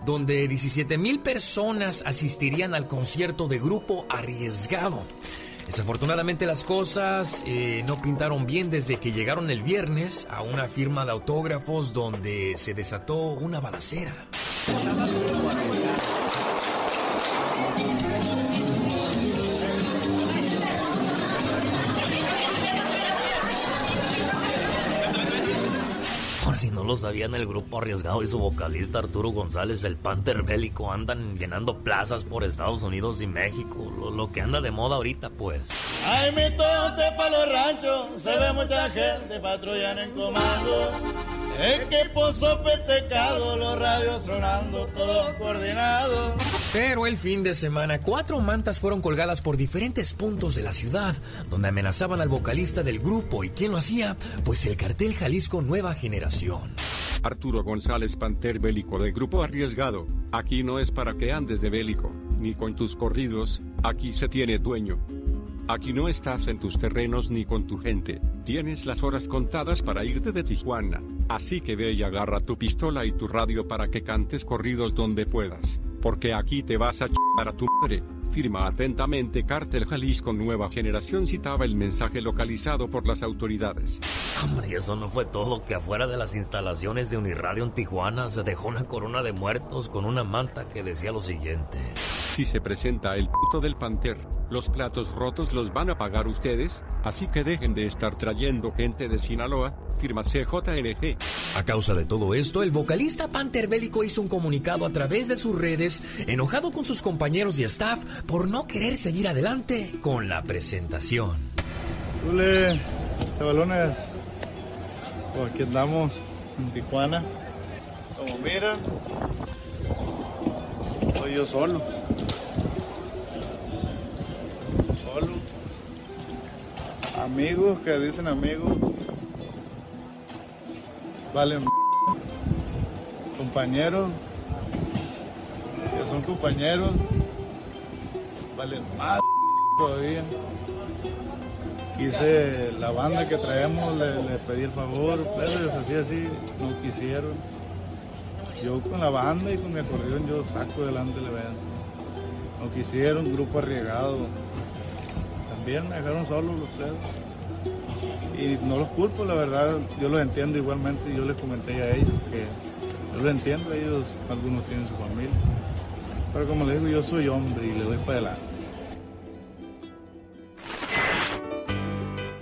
donde 17 mil personas asistirían al concierto de Grupo Arriesgado. Desafortunadamente las cosas eh, no pintaron bien desde que llegaron el viernes a una firma de autógrafos donde se desató una balacera. Si no lo sabían, el grupo arriesgado y su vocalista Arturo González, el Panther Bélico, andan llenando plazas por Estados Unidos y México. Lo, lo que anda de moda ahorita, pues. Ay, mi tote pa' los ranchos, se ve mucha gente patrullando en comando. Equipo sofisticado, los radios tronando, todo coordinado. Pero el fin de semana, cuatro mantas fueron colgadas por diferentes puntos de la ciudad, donde amenazaban al vocalista del grupo. ¿Y quién lo hacía? Pues el cartel Jalisco Nueva Generación. Arturo González Panter Bélico del Grupo Arriesgado. Aquí no es para que andes de bélico, ni con tus corridos, aquí se tiene dueño. Aquí no estás en tus terrenos ni con tu gente, tienes las horas contadas para irte de Tijuana, así que ve y agarra tu pistola y tu radio para que cantes corridos donde puedas, porque aquí te vas a ch**ar a tu madre. Firma atentamente Cártel Jalisco Nueva Generación citaba el mensaje localizado por las autoridades. Hombre, eso no fue todo, que afuera de las instalaciones de Uniradio en Tijuana se dejó una corona de muertos con una manta que decía lo siguiente. Si se presenta el puto del Panther, los platos rotos los van a pagar ustedes, así que dejen de estar trayendo gente de Sinaloa, firma CJNG. A causa de todo esto, el vocalista Panther Bélico hizo un comunicado a través de sus redes, enojado con sus compañeros y staff por no querer seguir adelante con la presentación. Chule, chavalones, pues aquí andamos en Tijuana. Como miran, soy yo solo. Solo. Amigos que dicen amigos. Valen. Compañeros. Que son compañeros. Valen más todavía. Quise la banda que traemos, le, le pedí el favor, pero les hacía así, no quisieron. Yo con la banda y con mi acordeón yo saco adelante el evento. No quisieron, grupo arriesgado. También me dejaron solos los tres. Y no los culpo, la verdad, yo los entiendo igualmente, yo les comenté a ellos que yo los entiendo, ellos, algunos tienen su familia. Pero como les digo, yo soy hombre y le doy para adelante.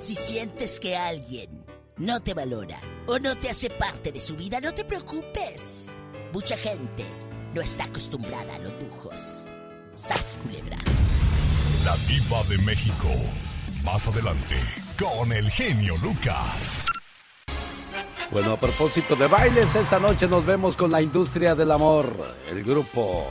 Si sientes que alguien no te valora o no te hace parte de su vida, no te preocupes. Mucha gente no está acostumbrada a los lujos. Sas culebra. La diva de México. Más adelante, con el genio Lucas. Bueno, a propósito de bailes, esta noche nos vemos con la industria del amor, el grupo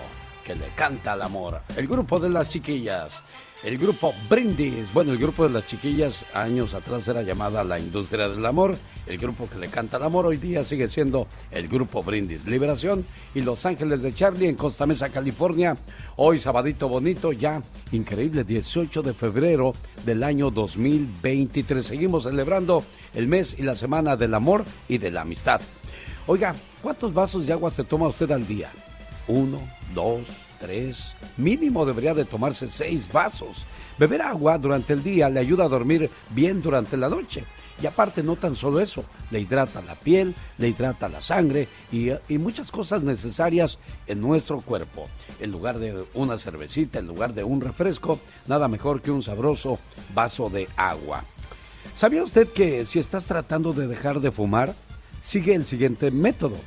que le canta al amor, el grupo de las chiquillas, el grupo Brindis. Bueno, el grupo de las chiquillas años atrás era llamada la industria del amor, el grupo que le canta al amor hoy día sigue siendo el grupo Brindis. Liberación y Los Ángeles de Charlie en Costa Mesa, California. Hoy sabadito bonito, ya increíble, 18 de febrero del año 2023. Seguimos celebrando el mes y la semana del amor y de la amistad. Oiga, ¿cuántos vasos de agua se toma usted al día? Uno, dos, tres. Mínimo debería de tomarse seis vasos. Beber agua durante el día le ayuda a dormir bien durante la noche. Y aparte no tan solo eso, le hidrata la piel, le hidrata la sangre y, y muchas cosas necesarias en nuestro cuerpo. En lugar de una cervecita, en lugar de un refresco, nada mejor que un sabroso vaso de agua. ¿Sabía usted que si estás tratando de dejar de fumar, sigue el siguiente método?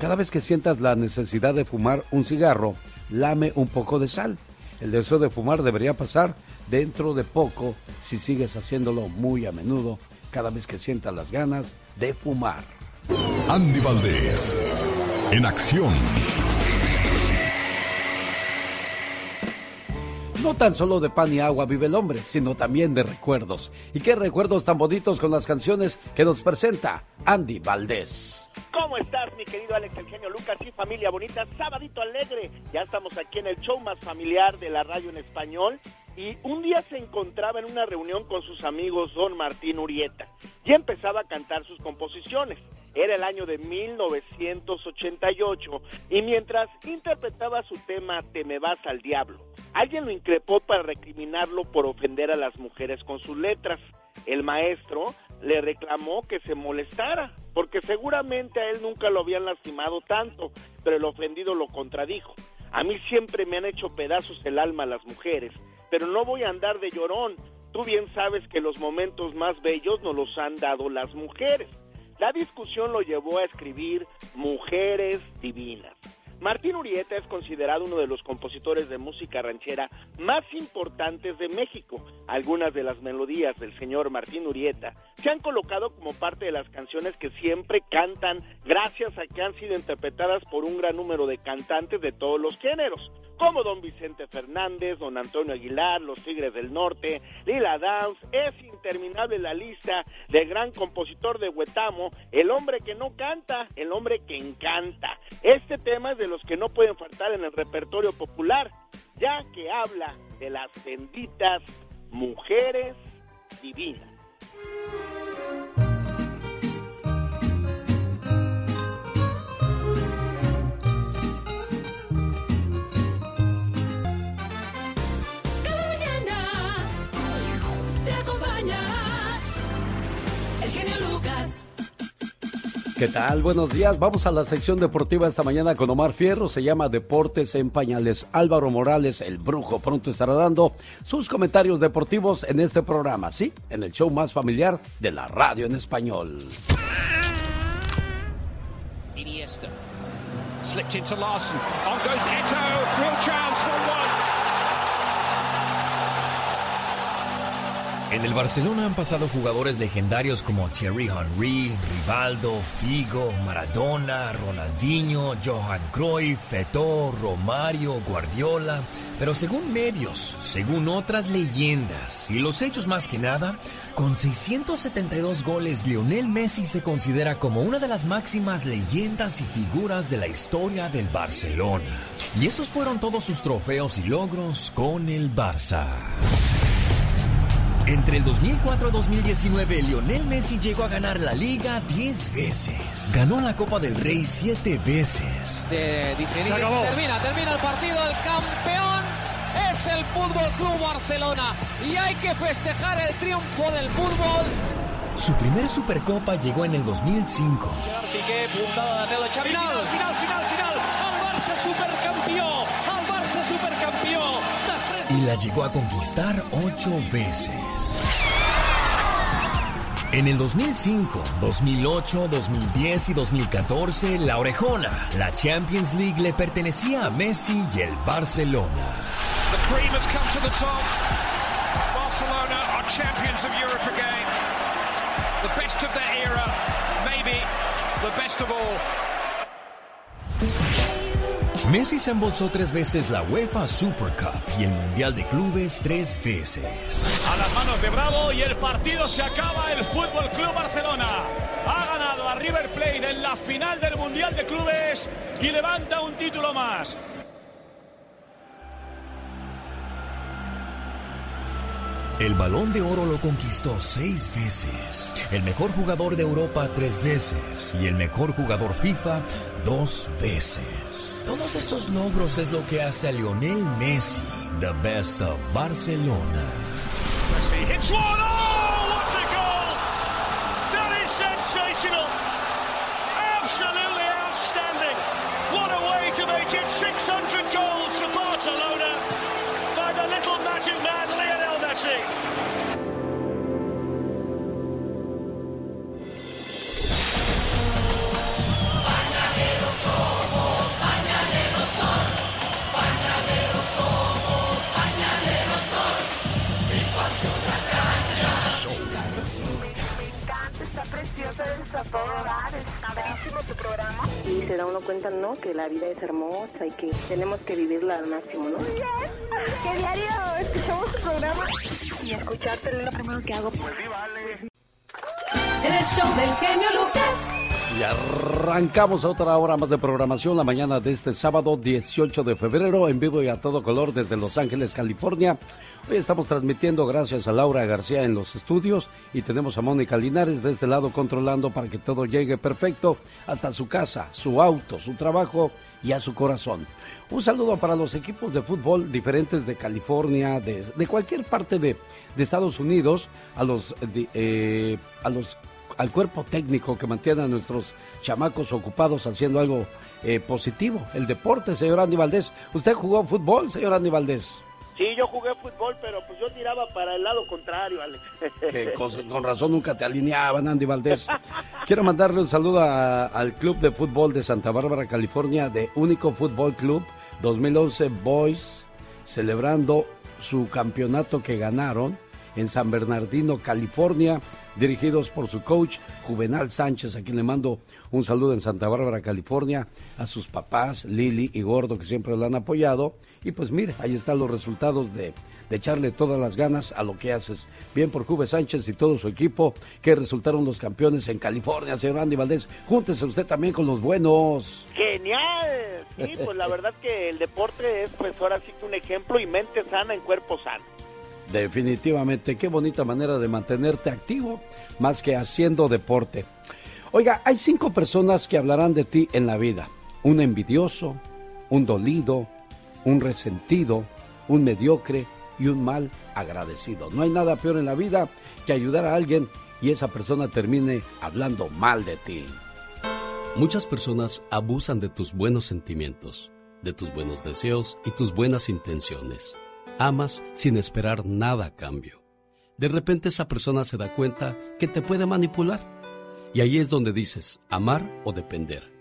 Cada vez que sientas la necesidad de fumar un cigarro, lame un poco de sal. El deseo de fumar debería pasar dentro de poco si sigues haciéndolo muy a menudo, cada vez que sientas las ganas de fumar. Andy Valdés, en acción. No tan solo de pan y agua vive el hombre, sino también de recuerdos. ¿Y qué recuerdos tan bonitos con las canciones que nos presenta Andy Valdés? ¿Cómo estás, mi querido Alex Eugenio Lucas y familia bonita? Sabadito alegre. Ya estamos aquí en el show más familiar de la radio en español. Y un día se encontraba en una reunión con sus amigos Don Martín Urieta. Y empezaba a cantar sus composiciones. Era el año de 1988. Y mientras interpretaba su tema Te me vas al diablo, alguien lo increpó para recriminarlo por ofender a las mujeres con sus letras. El maestro le reclamó que se molestara, porque seguramente a él nunca lo habían lastimado tanto, pero el ofendido lo contradijo. A mí siempre me han hecho pedazos el alma las mujeres, pero no voy a andar de llorón. Tú bien sabes que los momentos más bellos nos los han dado las mujeres. La discusión lo llevó a escribir Mujeres Divinas. Martín Urieta es considerado uno de los compositores de música ranchera más importantes de México. Algunas de las melodías del señor Martín Urieta se han colocado como parte de las canciones que siempre cantan gracias a que han sido interpretadas por un gran número de cantantes de todos los géneros, como don Vicente Fernández, don Antonio Aguilar, los Tigres del Norte, Lila Downs. Es interminable la lista del gran compositor de Huetamo, el hombre que no canta, el hombre que encanta. Este tema es de los que no pueden faltar en el repertorio popular, ya que habla de las benditas mujeres divinas. ¿Qué tal? Buenos días. Vamos a la sección deportiva esta mañana con Omar Fierro. Se llama Deportes en Pañales. Álvaro Morales, el brujo, pronto estará dando sus comentarios deportivos en este programa, ¿sí? En el show más familiar de la radio en español. En el Barcelona han pasado jugadores legendarios como Thierry Henry, Rivaldo, Figo, Maradona, Ronaldinho, Johan Cruyff, Eto'o, Romario, Guardiola. Pero según medios, según otras leyendas y los hechos más que nada, con 672 goles, Lionel Messi se considera como una de las máximas leyendas y figuras de la historia del Barcelona. Y esos fueron todos sus trofeos y logros con el Barça. Entre el 2004 y 2019, Lionel Messi llegó a ganar la liga 10 veces. Ganó la Copa del Rey 7 veces. de. Termina, termina el partido. El campeón es el Fútbol Club Barcelona. Y hay que festejar el triunfo del fútbol. Su primer Supercopa llegó en el 2005 Gerard Piqué, puntada de Arneu de Xavi. Final, final, final, final. Y la llegó a conquistar 8 veces. En el 2005, 2008, 2010 y 2014, la Orejona, la Champions League le pertenecía a Messi y el Barcelona. The cream has come to the top. Barcelona are champions of Europe again. The best of their era. Maybe the best of all. Messi se embolsó tres veces la UEFA Super Cup y el Mundial de Clubes tres veces. A las manos de Bravo y el partido se acaba. El Fútbol Club Barcelona ha ganado a River Plate en la final del Mundial de Clubes y levanta un título más. El balón de oro lo conquistó seis veces, el mejor jugador de Europa tres veces y el mejor jugador FIFA dos veces. Todos estos logros es lo que hace a Lionel Messi, the best of Barcelona. Messi hits one. Oh, what a goal! That is sensational. Absolutely outstanding. What a way to make it 600 goals for Barcelona by the little magic man Lionel Messi. todo es padrísimo tu programa. Y se da uno cuenta, ¿no? Que la vida es hermosa y que tenemos que vivirla al máximo, ¿no? Muy bien. Que diario escuchamos tu programa. Y escucharte es lo primero que hago. Pues sí, vale. El show del genio Lucas. Y arrancamos otra hora más de programación la mañana de este sábado 18 de febrero en vivo y a todo color desde Los Ángeles, California. Hoy estamos transmitiendo gracias a Laura García en los estudios y tenemos a Mónica Linares de este lado controlando para que todo llegue perfecto hasta su casa, su auto, su trabajo y a su corazón. Un saludo para los equipos de fútbol diferentes de California, de, de cualquier parte de, de Estados Unidos, a los, de, eh, a los al cuerpo técnico que mantiene a nuestros chamacos ocupados haciendo algo eh, positivo, el deporte, señor Andy Valdés. ¿Usted jugó fútbol, señor Andy Valdés? Sí, yo jugué fútbol, pero pues yo tiraba para el lado contrario, Alex. Que con, con razón nunca te alineaban, Andy Valdés. Quiero mandarle un saludo a- al Club de Fútbol de Santa Bárbara, California, de Único Fútbol Club 2011 Boys, celebrando su campeonato que ganaron en San Bernardino, California, dirigidos por su coach Juvenal Sánchez, a quien le mando un saludo en Santa Bárbara, California, a sus papás, Lili y Gordo, que siempre lo han apoyado. Y pues mire, ahí están los resultados de, de echarle todas las ganas a lo que haces. Bien por Juve Sánchez y todo su equipo, que resultaron los campeones en California, señor Andy Valdés. Júntese usted también con los buenos. Genial. Sí, pues la verdad que el deporte es pues ahora sí que un ejemplo y mente sana en cuerpo sano. Definitivamente, qué bonita manera de mantenerte activo, más que haciendo deporte. Oiga, hay cinco personas que hablarán de ti en la vida. Un envidioso, un dolido, un resentido, un mediocre y un mal agradecido. No hay nada peor en la vida que ayudar a alguien y esa persona termine hablando mal de ti. Muchas personas abusan de tus buenos sentimientos, de tus buenos deseos y tus buenas intenciones. Amas sin esperar nada a cambio. De repente esa persona se da cuenta que te puede manipular. Y ahí es donde dices amar o depender.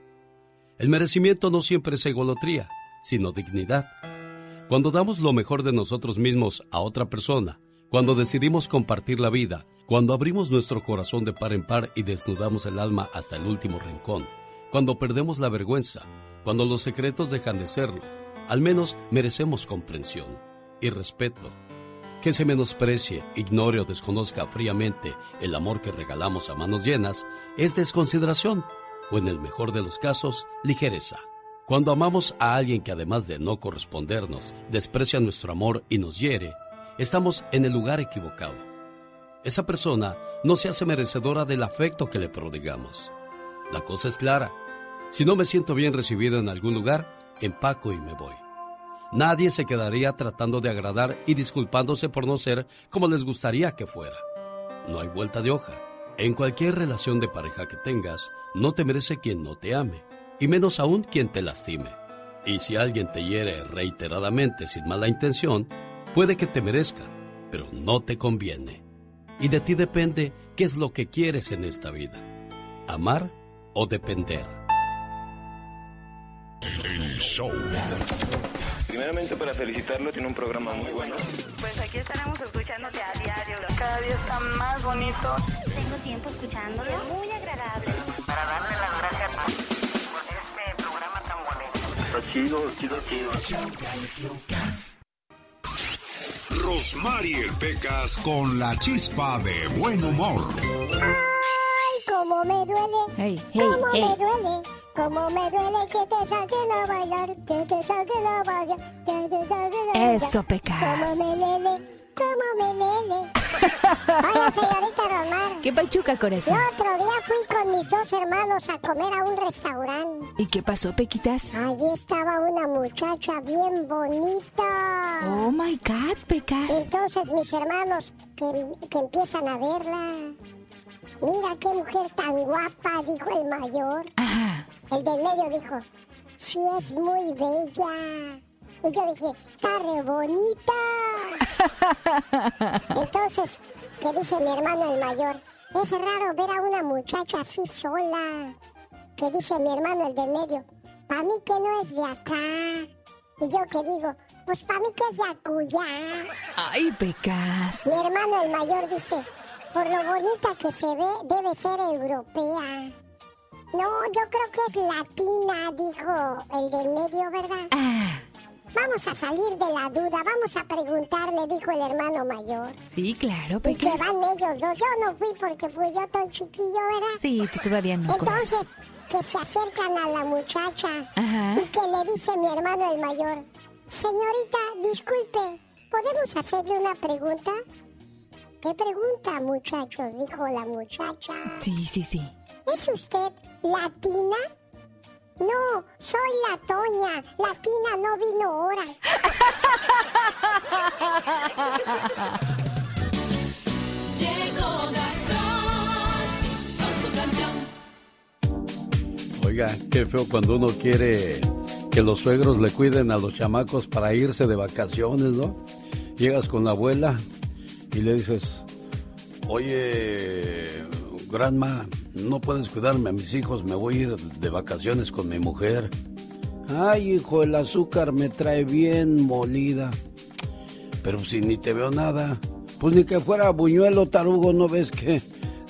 El merecimiento no siempre es egolotría, sino dignidad. Cuando damos lo mejor de nosotros mismos a otra persona, cuando decidimos compartir la vida, cuando abrimos nuestro corazón de par en par y desnudamos el alma hasta el último rincón, cuando perdemos la vergüenza, cuando los secretos dejan de serlo, al menos merecemos comprensión y respeto. Que se menosprecie, ignore o desconozca fríamente el amor que regalamos a manos llenas es desconsideración o en el mejor de los casos, ligereza. Cuando amamos a alguien que además de no correspondernos, desprecia nuestro amor y nos hiere, estamos en el lugar equivocado. Esa persona no se hace merecedora del afecto que le prodigamos. La cosa es clara. Si no me siento bien recibido en algún lugar, empaco y me voy. Nadie se quedaría tratando de agradar y disculpándose por no ser como les gustaría que fuera. No hay vuelta de hoja. En cualquier relación de pareja que tengas, no te merece quien no te ame, y menos aún quien te lastime. Y si alguien te hiere reiteradamente sin mala intención, puede que te merezca, pero no te conviene. Y de ti depende qué es lo que quieres en esta vida, amar o depender. El show. Primeramente para felicitarlo, tiene un programa muy bueno. Pues aquí estaremos escuchándote a diario. Cada día está más bonito. Tengo tiempo escuchándolo. Muy agradable. Para darle las gracias por este programa tan bonito. Está chido, chido, chido. Rosmarie Pecas con la chispa de buen humor. Ay, cómo me duele. Hey, hey, cómo hey. me duele. Cómo me duele que te saquen a bailar. Que te saquen a bailar. Que te saquen a bailar. Eso, Pecas. Cómo me lele. Cómo me lele. Hola, señorita Romar. ¿Qué pachuca, El corazón? otro día fui con mis dos hermanos a comer a un restaurante. ¿Y qué pasó, Pequitas? Allí estaba una muchacha bien bonita. Oh my God, Pecas. Entonces mis hermanos que, que empiezan a verla. Mira qué mujer tan guapa, dijo el mayor. Ajá. El del medio dijo, sí es muy bella. Y yo dije, está re bonita. Entonces, ¿qué dice mi hermano el mayor? Es raro ver a una muchacha así sola. ¿Qué dice mi hermano el del medio? Para mí que no es de acá. Y yo que digo, pues para mí que es de acullá. Ay, Pecas. Mi hermano el mayor dice, por lo bonita que se ve, debe ser europea. No, yo creo que es latina, dijo el del medio, ¿verdad? Ah. Vamos a salir de la duda, vamos a preguntarle, dijo el hermano mayor. Sí, claro, Y que van ellos dos. Yo no fui porque pues yo estoy chiquillo, ¿verdad? Sí, tú todavía no. Entonces, que se acercan a la muchacha Ajá. y que le dice mi hermano el mayor, señorita, disculpe, ¿podemos hacerle una pregunta? ¿Qué pregunta, muchachos? Dijo la muchacha. Sí, sí, sí. ¿Es usted latina? No, soy la Toña. Latina no vino ahora. Llegó Gastón con su canción. Oiga, qué feo cuando uno quiere que los suegros le cuiden a los chamacos para irse de vacaciones, ¿no? Llegas con la abuela y le dices, oye, grandma, no puedes cuidarme a mis hijos, me voy a ir de vacaciones con mi mujer. Ay, hijo, el azúcar me trae bien molida. Pero si ni te veo nada, pues ni que fuera buñuelo tarugo, ¿no ves que?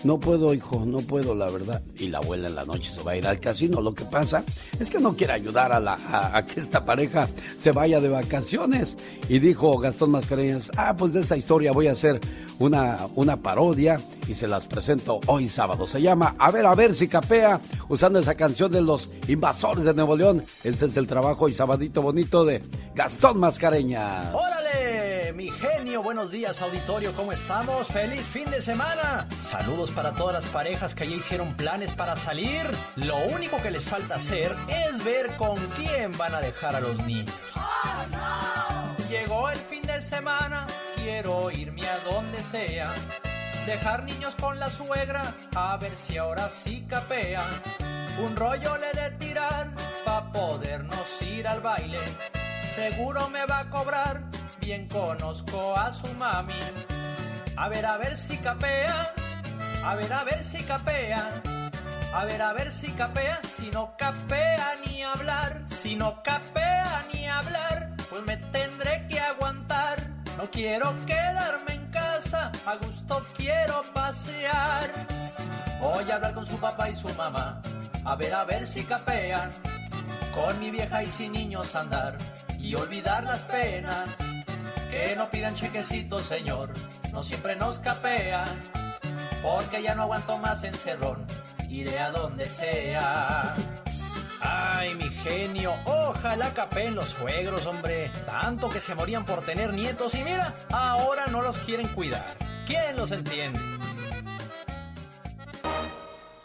No puedo, hijo, no puedo, la verdad. Y la abuela en la noche se va a ir al casino. Lo que pasa es que no quiere ayudar a, la, a, que esta pareja se vaya de vacaciones. Y dijo Gastón Mascareñas, ah, pues de esa historia voy a hacer una, una parodia y se las presento hoy sábado. Se llama A ver, a ver si capea, usando esa canción de los invasores de Nuevo León. Ese es el trabajo y sabadito bonito de Gastón Mascareñas. ¡Órale! Mi genio, buenos días auditorio, ¿cómo estamos? ¡Feliz fin de semana! Saludos para todas las parejas que ya hicieron planes para salir. Lo único que les falta hacer es ver con quién van a dejar a los niños. Llegó el fin de semana, quiero irme a donde sea. Dejar niños con la suegra, a ver si ahora sí capean. Un rollo le de tirar, pa' podernos ir al baile. Seguro me va a cobrar, bien conozco a su mami. A ver, a ver si capea, a ver, a ver si capea. A ver, a ver si capea, si no capea ni hablar, si no capea ni hablar, pues me tendré que aguantar. No quiero quedarme en casa, a gusto quiero pasear. Voy a hablar con su papá y su mamá, a ver, a ver si capean. Con mi vieja y sin niños andar y olvidar las penas. Que no pidan chequecitos, señor, no siempre nos capean. Porque ya no aguanto más encerrón, iré a donde sea. Ay, mi genio, ojalá capeen los suegros, hombre. Tanto que se morían por tener nietos y mira, ahora no los quieren cuidar. ¿Quién los entiende?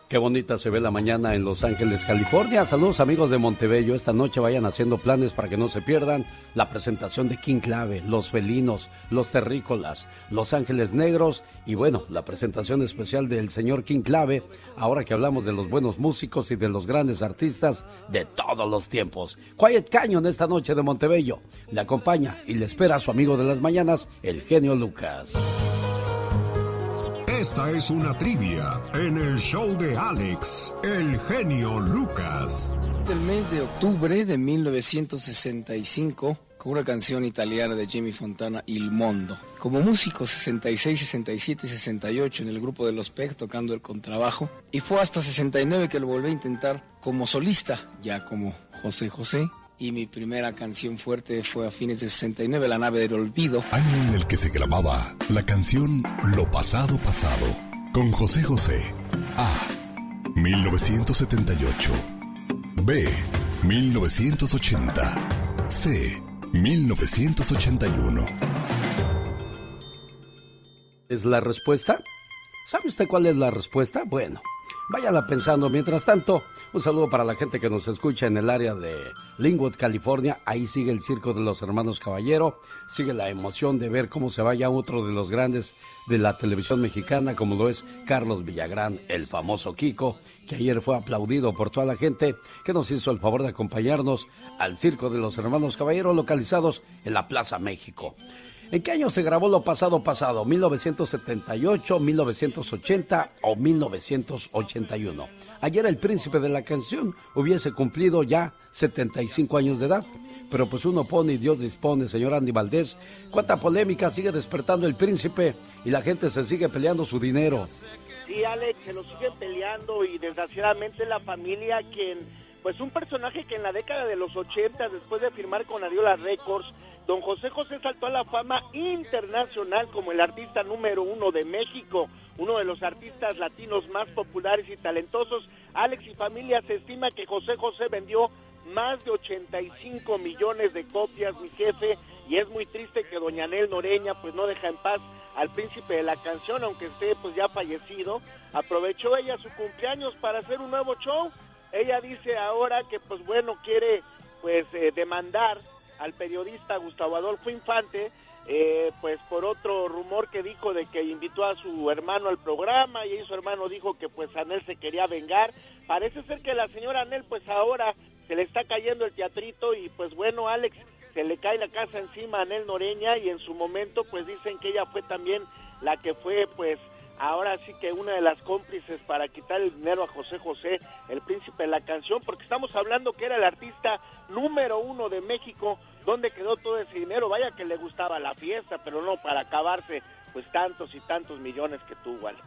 Qué bonita se ve la mañana en Los Ángeles, California. Saludos amigos de Montebello. Esta noche vayan haciendo planes para que no se pierdan la presentación de King Clave, Los Felinos, Los Terrícolas, Los Ángeles Negros y bueno, la presentación especial del señor King Clave. Ahora que hablamos de los buenos músicos y de los grandes artistas de todos los tiempos. Quiet Canyon esta noche de Montebello. Le acompaña y le espera a su amigo de las mañanas, el genio Lucas. Esta es una trivia en el show de Alex, el genio Lucas. Del mes de octubre de 1965 con una canción italiana de Jimmy Fontana, Il Mondo. Como músico 66, 67 y 68 en el grupo de Los Peg tocando el contrabajo y fue hasta 69 que lo volví a intentar como solista, ya como José José. Y mi primera canción fuerte fue a fines de 69, La nave del olvido. Año en el que se grababa la canción Lo pasado pasado con José José. A. 1978. B. 1980. C. 1981. ¿Es la respuesta? ¿Sabe usted cuál es la respuesta? Bueno, váyala pensando. Mientras tanto, un saludo para la gente que nos escucha en el área de Linwood, California. Ahí sigue el circo de los hermanos Caballero. Sigue la emoción de ver cómo se vaya otro de los grandes de la televisión mexicana, como lo es Carlos Villagrán, el famoso Kiko, que ayer fue aplaudido por toda la gente que nos hizo el favor de acompañarnos al circo de los hermanos Caballero, localizados en la Plaza México. ¿En qué año se grabó lo pasado pasado? ¿1978, 1980 o 1981? Ayer el príncipe de la canción hubiese cumplido ya 75 años de edad. Pero pues uno pone y Dios dispone, señor Andy Valdés. ¿Cuánta polémica sigue despertando el príncipe y la gente se sigue peleando su dinero? Sí, Alex, se lo siguen peleando y desgraciadamente la familia quien, pues un personaje que en la década de los 80, después de firmar con Ariola Records, don José José saltó a la fama internacional como el artista número uno de México, uno de los artistas latinos más populares y talentosos. Alex y familia se estima que José José vendió más de 85 millones de copias, mi jefe, y es muy triste que doña Nel Noreña pues no deja en paz al príncipe de la canción, aunque esté pues ya fallecido. Aprovechó ella su cumpleaños para hacer un nuevo show. Ella dice ahora que pues bueno quiere pues eh, demandar al periodista Gustavo Adolfo Infante eh, pues por otro rumor que dijo de que invitó a su hermano al programa y su hermano dijo que pues Anel se quería vengar. Parece ser que la señora Anel pues ahora se le está cayendo el teatrito y pues bueno Alex se le cae la casa encima a Anel Noreña y en su momento pues dicen que ella fue también la que fue pues ahora sí que una de las cómplices para quitar el dinero a José José, el príncipe de la canción, porque estamos hablando que era el artista número uno de México, donde quedó todo ese dinero, vaya que le gustaba la fiesta, pero no para acabarse pues tantos y tantos millones que tuvo Alex.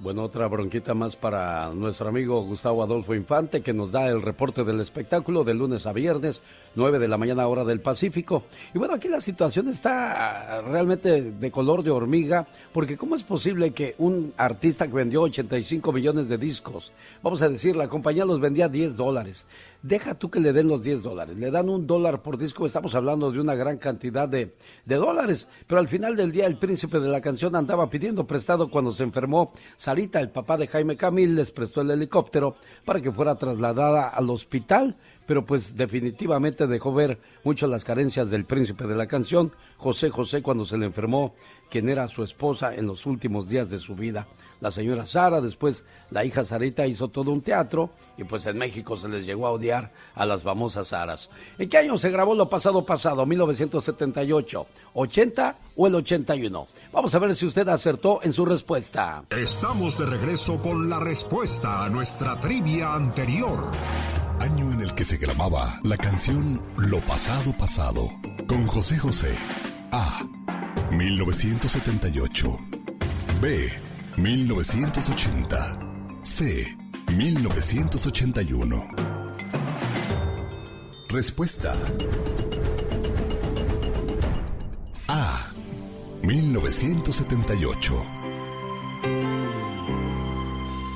Bueno, otra bronquita más para nuestro amigo Gustavo Adolfo Infante, que nos da el reporte del espectáculo de lunes a viernes, 9 de la mañana hora del Pacífico. Y bueno, aquí la situación está realmente de color de hormiga, porque ¿cómo es posible que un artista que vendió 85 millones de discos, vamos a decir, la compañía los vendía 10 dólares, deja tú que le den los 10 dólares, le dan un dólar por disco, estamos hablando de una gran cantidad de, de, dólares, pero al final del día el príncipe de la canción andaba pidiendo prestado cuando se enfermó Sarita, el papá de Jaime Camil, les prestó el helicóptero para que fuera trasladada al hospital, pero pues definitivamente dejó ver mucho las carencias del príncipe de la canción, José José, cuando se le enfermó quien era su esposa en los últimos días de su vida la señora Sara, después la hija Sarita hizo todo un teatro y pues en México se les llegó a odiar a las famosas Saras. ¿En qué año se grabó lo pasado pasado? ¿1978, 80 o el 81? Vamos a ver si usted acertó en su respuesta. Estamos de regreso con la respuesta a nuestra trivia anterior. Año en el que se grababa la canción Lo pasado pasado con José José. A. 1978. B. 1980. C. 1981. Respuesta. A. 1978.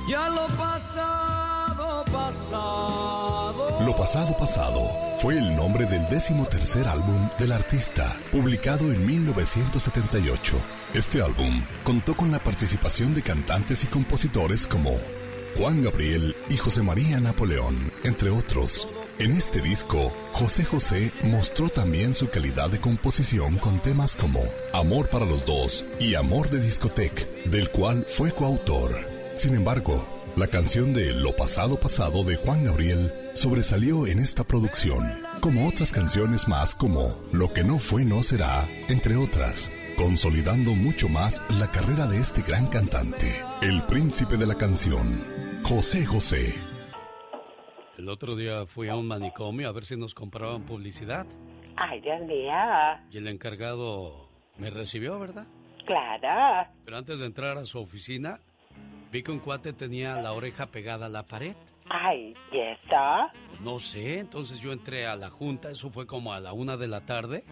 Ya lo pasado, pasado. Lo pasado pasado fue el nombre del décimo tercer álbum del artista, publicado en 1978 este álbum contó con la participación de cantantes y compositores como Juan Gabriel y José María Napoleón, entre otros. En este disco, José José mostró también su calidad de composición con temas como Amor para los dos y Amor de Discotec, del cual fue coautor. Sin embargo, la canción de Lo pasado pasado de Juan Gabriel sobresalió en esta producción, como otras canciones más como Lo que no fue no será, entre otras consolidando mucho más la carrera de este gran cantante, el príncipe de la canción, José José. El otro día fui a un manicomio a ver si nos compraban publicidad. Ay, Dios mío. Y el encargado me recibió, ¿verdad? Claro. Pero antes de entrar a su oficina, vi que un cuate tenía la oreja pegada a la pared. Ay, ¿y eso? No sé, entonces yo entré a la junta, eso fue como a la una de la tarde.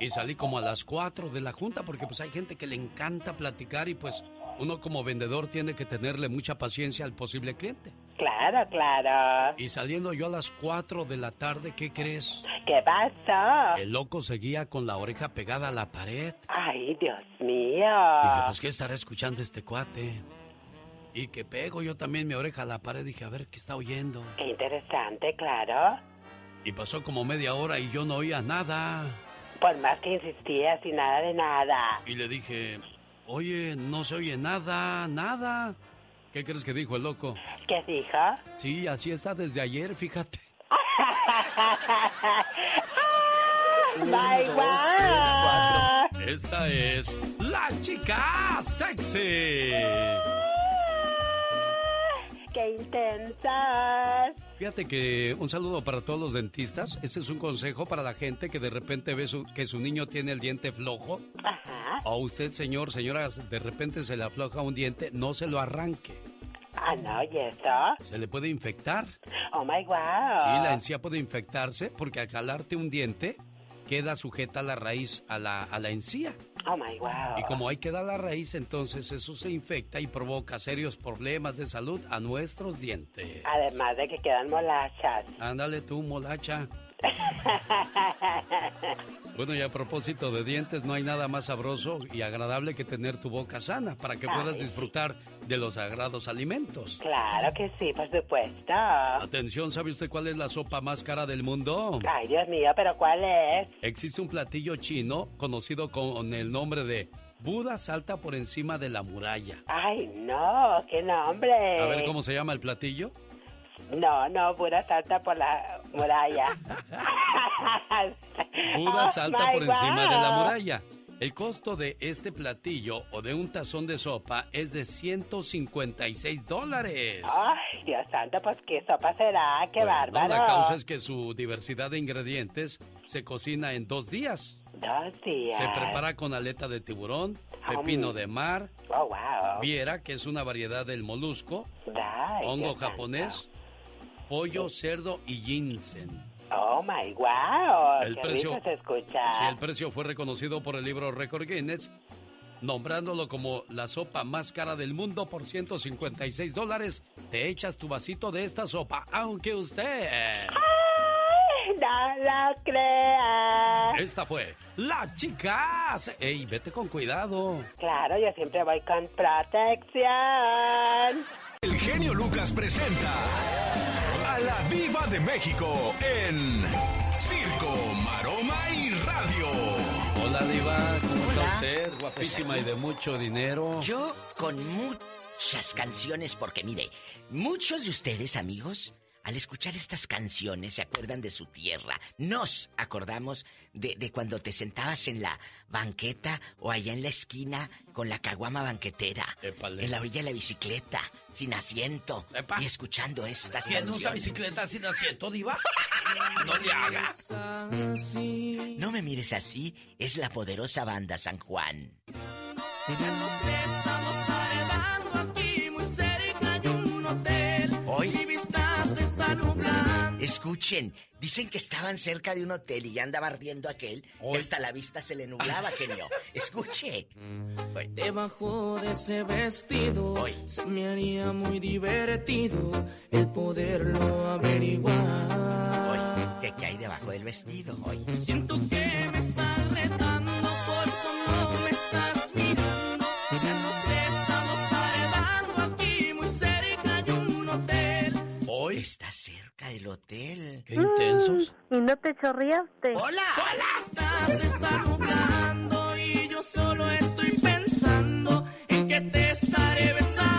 Y salí como a las 4 de la junta porque pues hay gente que le encanta platicar y pues uno como vendedor tiene que tenerle mucha paciencia al posible cliente. Claro, claro. Y saliendo yo a las 4 de la tarde, ¿qué crees? ¿Qué pasó? El loco seguía con la oreja pegada a la pared. Ay, Dios mío. Dije, pues, ¿qué estará escuchando este cuate? Y que pego yo también mi oreja a la pared. Dije, a ver, ¿qué está oyendo? Qué interesante, claro. Y pasó como media hora y yo no oía nada. Por más que insistías y nada de nada. Y le dije, oye, no se oye nada, nada. ¿Qué crees que dijo el loco? ¿Qué dijo? Sí, así está desde ayer, fíjate. Bye, bye. Esta es la chica sexy. ¡Qué intensas! Fíjate que un saludo para todos los dentistas. Este es un consejo para la gente que de repente ve su- que su niño tiene el diente flojo. Ajá. O usted, señor, señora, de repente se le afloja un diente, no se lo arranque. Ah, no, ¿y eso? Se le puede infectar. Oh my wow. Sí, la encía puede infectarse porque al jalarte un diente queda sujeta la raíz a la, a la encía. Oh my wow. Y como ahí queda la raíz, entonces eso se infecta y provoca serios problemas de salud a nuestros dientes. Además de que quedan molachas. Ándale tú, molacha. Bueno, y a propósito de dientes, no hay nada más sabroso y agradable que tener tu boca sana para que puedas disfrutar de los sagrados alimentos. Claro que sí, por supuesto. Atención, ¿sabe usted cuál es la sopa más cara del mundo? Ay, Dios mío, pero ¿cuál es? Existe un platillo chino conocido con el nombre de Buda salta por encima de la muralla. Ay, no, qué nombre. A ver cómo se llama el platillo. No, no, Buda salta por la muralla. Buda Oh, salta por encima de la muralla. El costo de este platillo o de un tazón de sopa es de 156 dólares. Ay, Dios santo, pues qué sopa será, qué Bueno, bárbaro. la causa es que su diversidad de ingredientes se cocina en dos días. Dos días. Se prepara con aleta de tiburón, pepino de mar, Oh, wow. viera, que es una variedad del molusco, Ay, hongo Dios japonés, pollo, cerdo y ginseng. Oh, my wow. El qué precio- rico se escucha. Si el precio fue reconocido por el libro Record Guinness, nombrándolo como la sopa más cara del mundo por 156 dólares, te echas tu vasito de esta sopa, aunque usted... Ay, no lo crea. Esta fue la chicas. Ey, vete con cuidado. Claro, yo siempre voy con protección. El genio Lucas presenta la Viva de México en Circo, Maroma y Radio. Hola, Diva. ¿Cómo está Hola. usted? Guapísima y de mucho dinero. Yo con muchas canciones, porque mire, muchos de ustedes, amigos, al escuchar estas canciones se acuerdan de su tierra. Nos acordamos de, de cuando te sentabas en la banqueta o allá en la esquina con la caguama banquetera. Épale. En la orilla de la bicicleta, sin asiento. Y escuchando estas ¿Quién usa canciones. bicicleta sin asiento, Diva? No le haga. No me mires así, es la poderosa banda San Juan. Escuchen, dicen que estaban cerca de un hotel y ya andaba ardiendo aquel, que hasta la vista se le nublaba, genio. Escuche. Debajo de ese vestido se me haría muy divertido el poderlo averiguar. ¿Qué, qué hay debajo del vestido hoy? Siento que me estás retando por cómo me estás mirando. Ya nos estamos paredando aquí muy cerca hay un hotel. Hoy. Está cerca del hotel. Qué intensos. ¿Y no te chorreaste? ¡Hola! Hola. Se está nublando y yo solo estoy pensando en que te estaré besando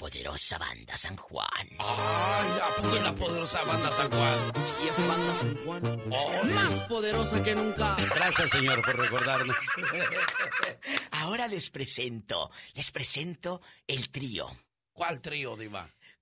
poderosa banda San Juan. ¡Ay, la, la poderosa banda San Juan! Y es banda San Juan, más poderosa que nunca. Gracias, señor, por recordarnos. Ahora les presento, les presento el trío. ¿Cuál trío, Diva?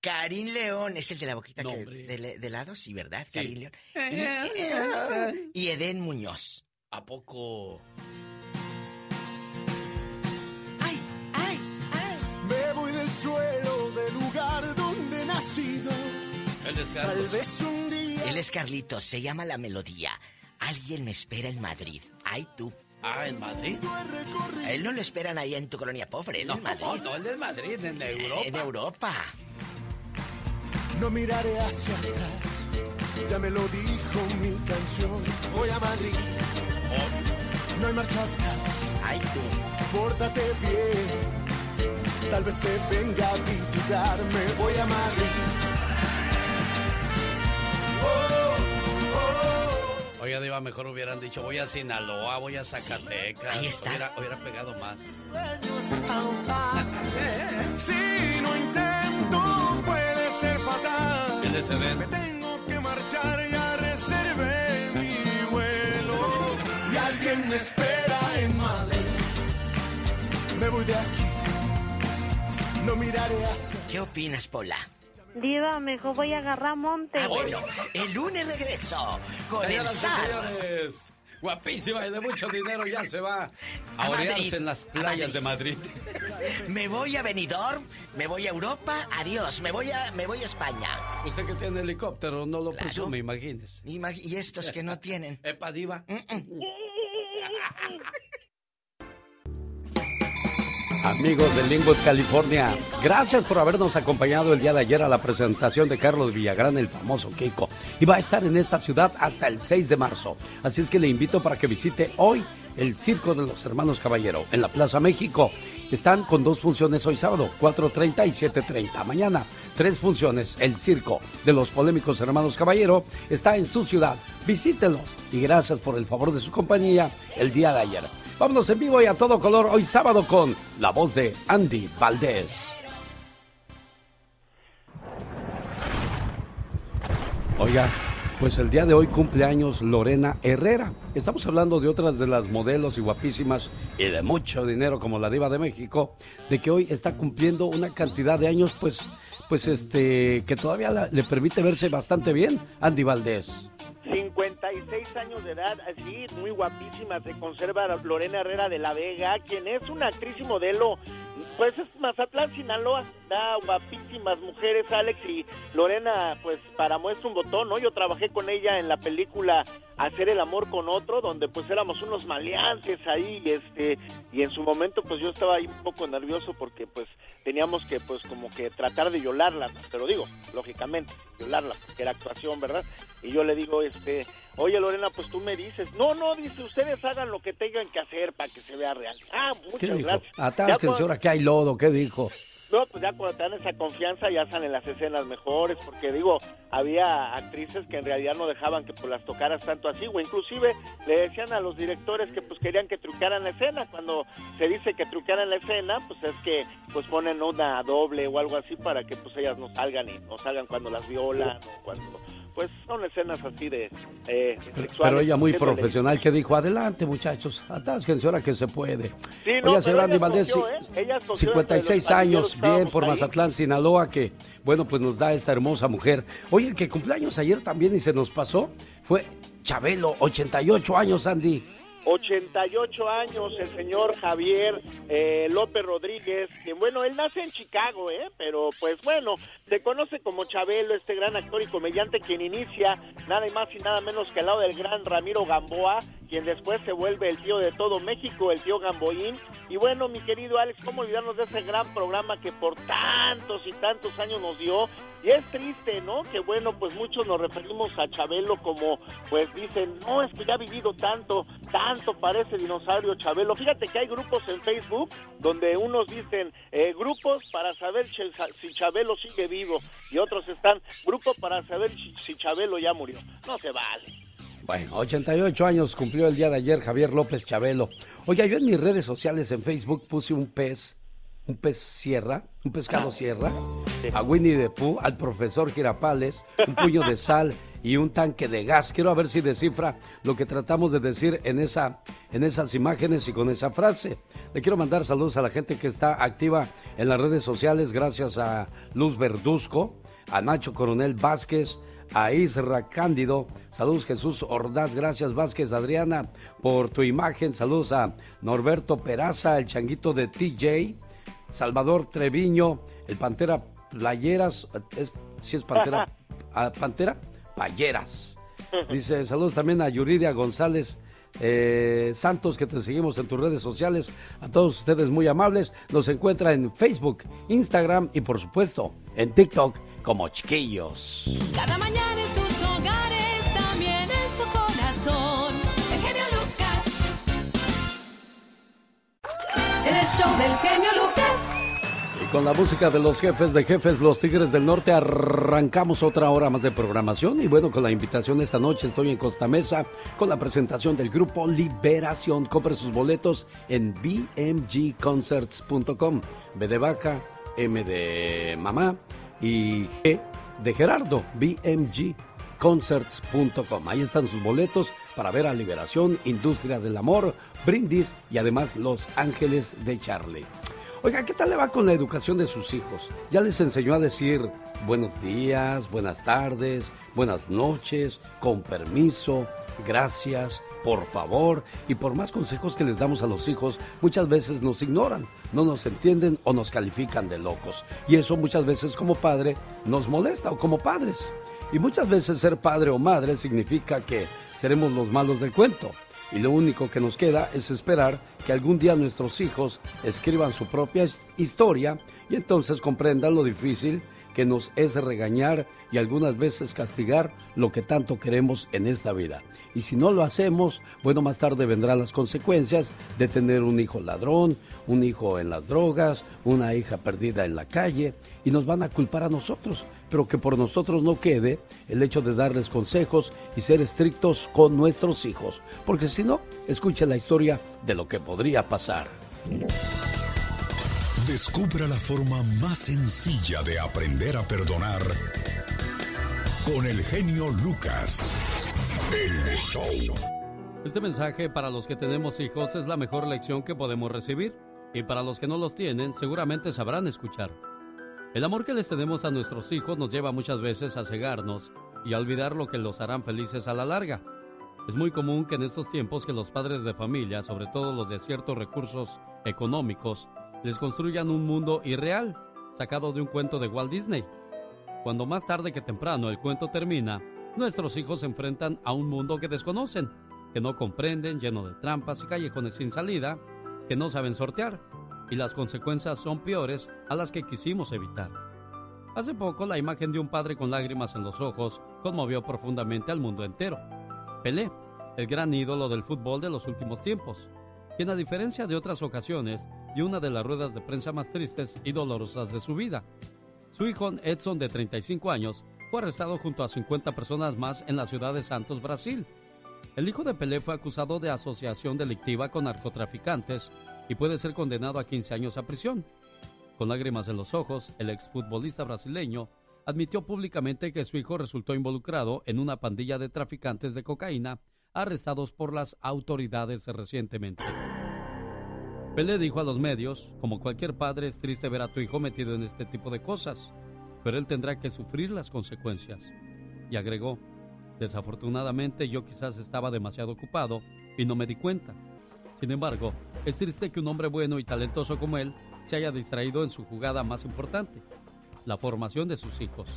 Karim León es el de la boquita que, de, de, lado, sí, ¿verdad? Sí. Karim León. Y, y, Edén Muñoz. ¿A poco? ¡Ay, ay, ay! Me voy del suelo, del lugar donde he nacido. Él es Carlos. Tal vez un día. Él es Carlitos, se llama La Melodía. Alguien me espera en Madrid. Ay, tú. Ah, en Madrid. A él no lo esperan ahí en tu colonia pobre, él no, en Madrid. No, no, él es Madrid, en eh, Europa. En Europa. No miraré hacia atrás. Ya me lo dijo mi canción. Voy a Madrid. No hay marcha atrás. Ay, tú. Pórtate bien. Tal vez te venga a visitarme. Voy a Madrid. Oiga, Diva, mejor hubieran dicho, voy a Sinaloa, voy a Zacatecas. ahí está. Hubiera, hubiera pegado más. Si no es Edén. Me tengo que marchar, ya reservé mi vuelo. Y alguien me espera en Madrid. Me voy de aquí. No miraré hacia. ¿Qué opinas, Pola? Diva, mejor voy a agarrar monte. Ah, bueno, el lunes regreso con el Señoras zar. Guapísima y de mucho dinero ya se va a A orearse Madrid, en las playas de Madrid. Me voy a Benidorm, me voy a Europa, adiós, me voy a, me voy a España. Usted que tiene helicóptero no lo presume, imagínese. Imag- y estos que no tienen. Epa, Diva. Amigos de Linwood, California, gracias por habernos acompañado el día de ayer a la presentación de Carlos Villagrán, el famoso Keiko. Y va a estar en esta ciudad hasta el 6 de marzo. Así es que le invito para que visite hoy el Circo de los Hermanos Caballero en la Plaza México. Están con dos funciones hoy sábado, 4.30 y 7.30. Mañana, tres funciones. El Circo de los Polémicos Hermanos Caballero está en su ciudad. Visítenlos y gracias por el favor de su compañía el día de ayer. Vámonos en vivo y a todo color hoy sábado con la voz de Andy Valdés. Oiga, pues el día de hoy cumple años Lorena Herrera. Estamos hablando de otras de las modelos y guapísimas y de mucho dinero como la diva de México, de que hoy está cumpliendo una cantidad de años, pues, pues este, que todavía le permite verse bastante bien, Andy Valdés. 56 años de edad, así, muy guapísima, se conserva Lorena Herrera de la Vega, quien es una actriz y modelo, pues es Mazatlán, Sinaloa, da guapísimas mujeres, Alex y Lorena, pues para muestra un botón, ¿no? Yo trabajé con ella en la película Hacer el amor con otro, donde pues éramos unos maleantes ahí, este, y en su momento pues yo estaba ahí un poco nervioso porque pues teníamos que pues como que tratar de violarla, ¿no? pero digo, lógicamente, violarla, porque era actuación, ¿verdad? Y yo le digo, este, oye Lorena, pues tú me dices, no, no, dice, ustedes hagan lo que tengan que hacer para que se vea real. Ah, muchas ¿Qué gracias. Atásquense ahora que hay lodo, ¿qué dijo? no, pues ya cuando te dan esa confianza ya salen las escenas mejores, porque digo, había actrices que en realidad no dejaban que pues las tocaras tanto así, o inclusive le decían a los directores que pues querían que truquearan la escena, cuando se dice que truquearan la escena, pues es que pues ponen una doble o algo así para que pues ellas no salgan y no salgan cuando las violan o cuando pues son escenas así de eh, sexuales. Pero ella muy profesional que dijo, adelante muchachos, atásquense ahora que se puede. Sí, no, pero señor Andy Valdés, ¿eh? Ella escogió entre los 56 pandilleros años, bien por ahí. Mazatlán, Sinaloa, que bueno, pues nos da esta hermosa mujer. Oye, el que cumpleaños ayer también y se nos pasó fue Chabelo, 88 años, Andy. 88 años el señor Javier eh, López Rodríguez, que bueno, él nace en Chicago, ¿eh? pero pues bueno, se conoce como Chabelo, este gran actor y comediante quien inicia nada más y nada menos que al lado del gran Ramiro Gamboa, quien después se vuelve el tío de todo México, el tío Gamboín. Y bueno, mi querido Alex, ¿cómo olvidarnos de ese gran programa que por tantos y tantos años nos dio? Y es triste, ¿no? Que bueno, pues muchos nos referimos a Chabelo como, pues dicen, no, es que ya ha vivido tanto, tanto parece dinosaurio Chabelo. Fíjate que hay grupos en Facebook donde unos dicen, eh, grupos para saber si Chabelo sigue vivo, y otros están, grupo para saber si, Chabelo ya murió. No se vale. Bueno, 88 años cumplió el día de ayer Javier López Chabelo. Oiga, yo en mis redes sociales en Facebook puse un pez, un pez sierra, un pescado sierra, a Winnie the Pooh, al profesor Girapales, un puño de sal y un tanque de gas. Quiero a ver si descifra lo que tratamos de decir en, esa, en esas imágenes y con esa frase. Le quiero mandar saludos a la gente que está activa en las redes sociales, gracias a Luz Verduzco, a Nacho Coronel Vázquez, a Isra Cándido. Saludos Jesús Ordaz, gracias Vázquez Adriana por tu imagen. Saludos a Norberto Peraza, el changuito de TJ. Salvador Treviño, El Pantera Playeras, es, si es Pantera, ah, Pantera Payeras. Dice, saludos también a Yuridia González eh, Santos, que te seguimos en tus redes sociales. A todos ustedes muy amables. Nos encuentra en Facebook, Instagram y por supuesto en TikTok como chiquillos. Cada mañana en sus hogares, también en su corazón. El genio Lucas. El show del genio Lucas. Con la música de los jefes de jefes, los Tigres del Norte, arrancamos otra hora más de programación. Y bueno, con la invitación esta noche estoy en Costa Mesa con la presentación del grupo Liberación. Compre sus boletos en bmgconcerts.com. B de vaca, M de mamá y G de Gerardo, bmgconcerts.com. Ahí están sus boletos para ver a Liberación, Industria del Amor, Brindis y además Los Ángeles de Charlie. Oiga, ¿qué tal le va con la educación de sus hijos? ¿Ya les enseñó a decir buenos días, buenas tardes, buenas noches, con permiso, gracias, por favor? Y por más consejos que les damos a los hijos, muchas veces nos ignoran, no nos entienden o nos califican de locos. Y eso muchas veces como padre nos molesta o como padres. Y muchas veces ser padre o madre significa que seremos los malos del cuento y lo único que nos queda es esperar que algún día nuestros hijos escriban su propia historia y entonces comprendan lo difícil que nos es regañar y algunas veces castigar lo que tanto queremos en esta vida. Y si no lo hacemos, bueno, más tarde vendrán las consecuencias de tener un hijo ladrón, un hijo en las drogas, una hija perdida en la calle, y nos van a culpar a nosotros, pero que por nosotros no quede el hecho de darles consejos y ser estrictos con nuestros hijos, porque si no, escuche la historia de lo que podría pasar. Descubra la forma más sencilla de aprender a perdonar con el genio Lucas. El show. Este mensaje para los que tenemos hijos es la mejor lección que podemos recibir y para los que no los tienen seguramente sabrán escuchar. El amor que les tenemos a nuestros hijos nos lleva muchas veces a cegarnos y a olvidar lo que los harán felices a la larga. Es muy común que en estos tiempos que los padres de familia, sobre todo los de ciertos recursos económicos, les construyan un mundo irreal, sacado de un cuento de Walt Disney. Cuando más tarde que temprano el cuento termina, nuestros hijos se enfrentan a un mundo que desconocen, que no comprenden, lleno de trampas y callejones sin salida, que no saben sortear, y las consecuencias son peores a las que quisimos evitar. Hace poco la imagen de un padre con lágrimas en los ojos conmovió profundamente al mundo entero. Pelé, el gran ídolo del fútbol de los últimos tiempos, quien a diferencia de otras ocasiones dio una de las ruedas de prensa más tristes y dolorosas de su vida. Su hijo Edson, de 35 años, fue arrestado junto a 50 personas más en la ciudad de Santos, Brasil. El hijo de Pelé fue acusado de asociación delictiva con narcotraficantes y puede ser condenado a 15 años a prisión. Con lágrimas en los ojos, el exfutbolista brasileño admitió públicamente que su hijo resultó involucrado en una pandilla de traficantes de cocaína arrestados por las autoridades recientemente. Pelé dijo a los medios, como cualquier padre es triste ver a tu hijo metido en este tipo de cosas, pero él tendrá que sufrir las consecuencias. Y agregó, desafortunadamente yo quizás estaba demasiado ocupado y no me di cuenta. Sin embargo, es triste que un hombre bueno y talentoso como él se haya distraído en su jugada más importante, la formación de sus hijos.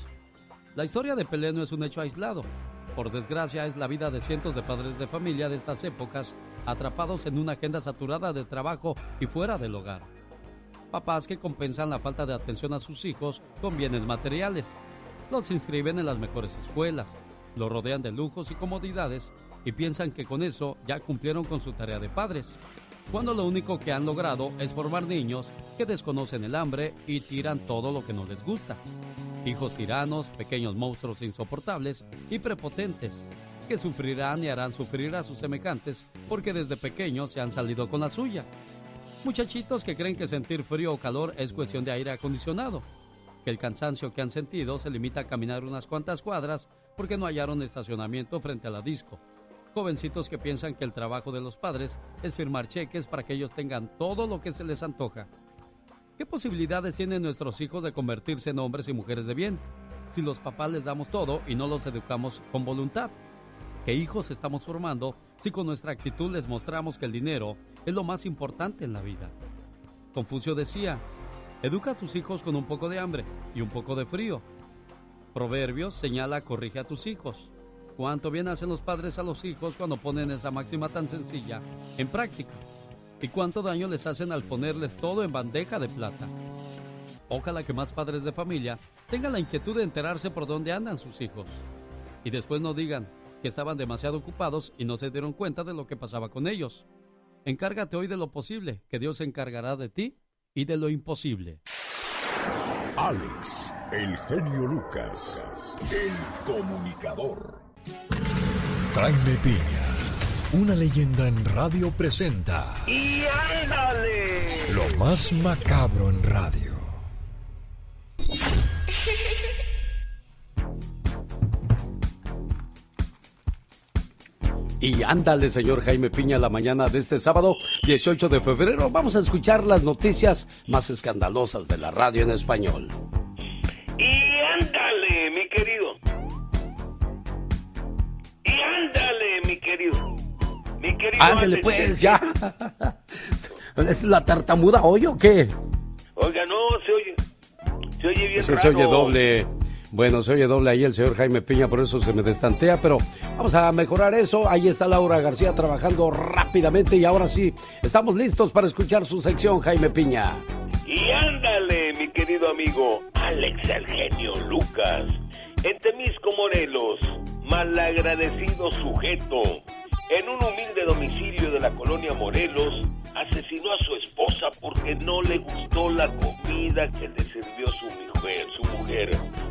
La historia de Pelé no es un hecho aislado. Por desgracia, es la vida de cientos de padres de familia de estas épocas atrapados en una agenda saturada de trabajo y fuera del hogar. Papás que compensan la falta de atención a sus hijos con bienes materiales. Los inscriben en las mejores escuelas, los rodean de lujos y comodidades y piensan que con eso ya cumplieron con su tarea de padres, cuando lo único que han logrado es formar niños que desconocen el hambre y tiran todo lo que no les gusta. Hijos tiranos, pequeños monstruos insoportables y prepotentes, que sufrirán y harán sufrir a sus semejantes porque desde pequeños se han salido con la suya. Muchachitos que creen que sentir frío o calor es cuestión de aire acondicionado, que el cansancio que han sentido se limita a caminar unas cuantas cuadras porque no hallaron estacionamiento frente a la disco. Jovencitos que piensan que el trabajo de los padres es firmar cheques para que ellos tengan todo lo que se les antoja. ¿Qué posibilidades tienen nuestros hijos de convertirse en hombres y mujeres de bien si los papás les damos todo y no los educamos con voluntad? ¿Qué hijos estamos formando si con nuestra actitud les mostramos que el dinero es lo más importante en la vida? Confucio decía, Educa a tus hijos con un poco de hambre y un poco de frío. Proverbios señala, corrige a tus hijos. Cuánto bien hacen los padres a los hijos cuando ponen esa máxima tan sencilla en práctica. Y cuánto daño les hacen al ponerles todo en bandeja de plata. Ojalá que más padres de familia tengan la inquietud de enterarse por dónde andan sus hijos. Y después no digan que estaban demasiado ocupados y no se dieron cuenta de lo que pasaba con ellos. Encárgate hoy de lo posible, que Dios se encargará de ti y de lo imposible. Alex, el genio Lucas, el comunicador. Jaime Piña, una leyenda en radio presenta. ¡Y ándale! Lo más macabro en radio. Y ándale, señor Jaime Piña, la mañana de este sábado, 18 de febrero, vamos a escuchar las noticias más escandalosas de la radio en español. Y ándale, mi querido. Y ándale, mi querido. Mi querido. Ándale, pues, ya. ¿Es la tartamuda hoy o qué? Oiga, no, se oye. Se oye bien Sí, raro. se oye doble. Bueno, se oye doble ahí el señor Jaime Piña, por eso se me destantea, pero vamos a mejorar eso. Ahí está Laura García trabajando rápidamente y ahora sí, estamos listos para escuchar su sección, Jaime Piña. Y ándale, mi querido amigo Alex el genio Lucas. En Temisco, Morelos, malagradecido sujeto, en un humilde domicilio de la colonia Morelos, asesinó a su esposa porque no le gustó la comida que le sirvió su mujer, su mujer.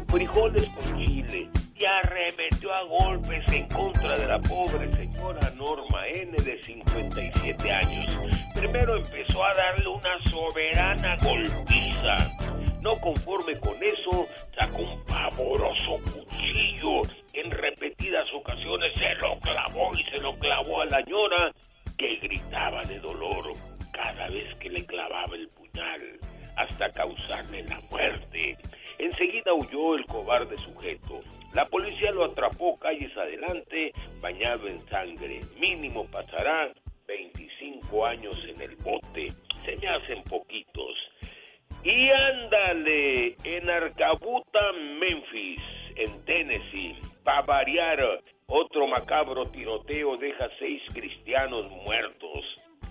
Frijoles con chile y arremetió a golpes en contra de la pobre señora Norma N de 57 años. Primero empezó a darle una soberana golpiza. No conforme con eso, sacó un pavoroso cuchillo. En repetidas ocasiones se lo clavó y se lo clavó a la ñora que gritaba de dolor cada vez que le clavaba el puñal hasta causarle la muerte. Enseguida huyó el cobarde sujeto. La policía lo atrapó calles adelante, bañado en sangre. Mínimo pasará 25 años en el bote. Se me hacen poquitos. Y ándale, en Arcabuta, Memphis, en Tennessee, para variar, otro macabro tiroteo deja seis cristianos muertos.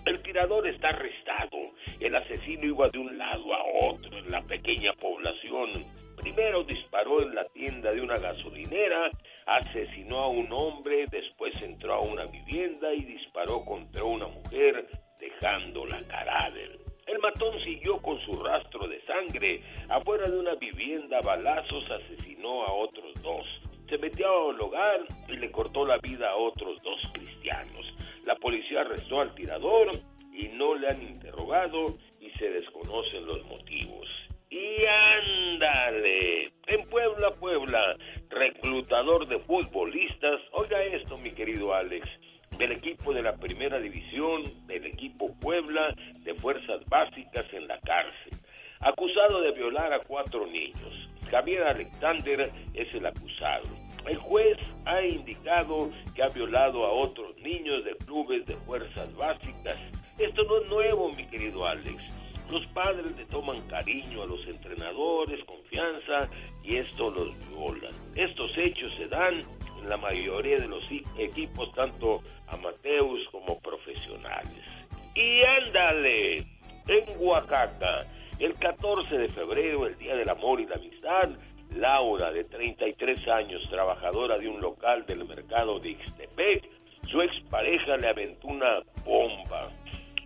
El tirador está arrestado. El asesino iba de un lado a otro en la pequeña población. Primero disparó en la tienda de una gasolinera, asesinó a un hombre, después entró a una vivienda y disparó contra una mujer, dejándola cadáver. El matón siguió con su rastro de sangre. Afuera de una vivienda, balazos asesinó a otros dos. Se metió al hogar y le cortó la vida a otros dos cristianos. La policía arrestó al tirador y no le han interrogado y se desconocen los motivos. Y ándale, en Puebla, Puebla, reclutador de futbolistas, oiga esto mi querido Alex, del equipo de la primera división, del equipo Puebla, de fuerzas básicas en la cárcel, acusado de violar a cuatro niños. Javier Alexander es el acusado. El juez ha indicado que ha violado a otros niños de clubes de fuerzas básicas. Esto no es nuevo, mi querido Alex. Los padres le toman cariño a los entrenadores, confianza, y esto los viola. Estos hechos se dan la mayoría de los i- equipos, tanto amateurs como profesionales. Y ándale, en Oaxaca, el 14 de febrero, el Día del Amor y la Amistad, Laura, de 33 años, trabajadora de un local del mercado de Ixtepec, su expareja le aventó una bomba,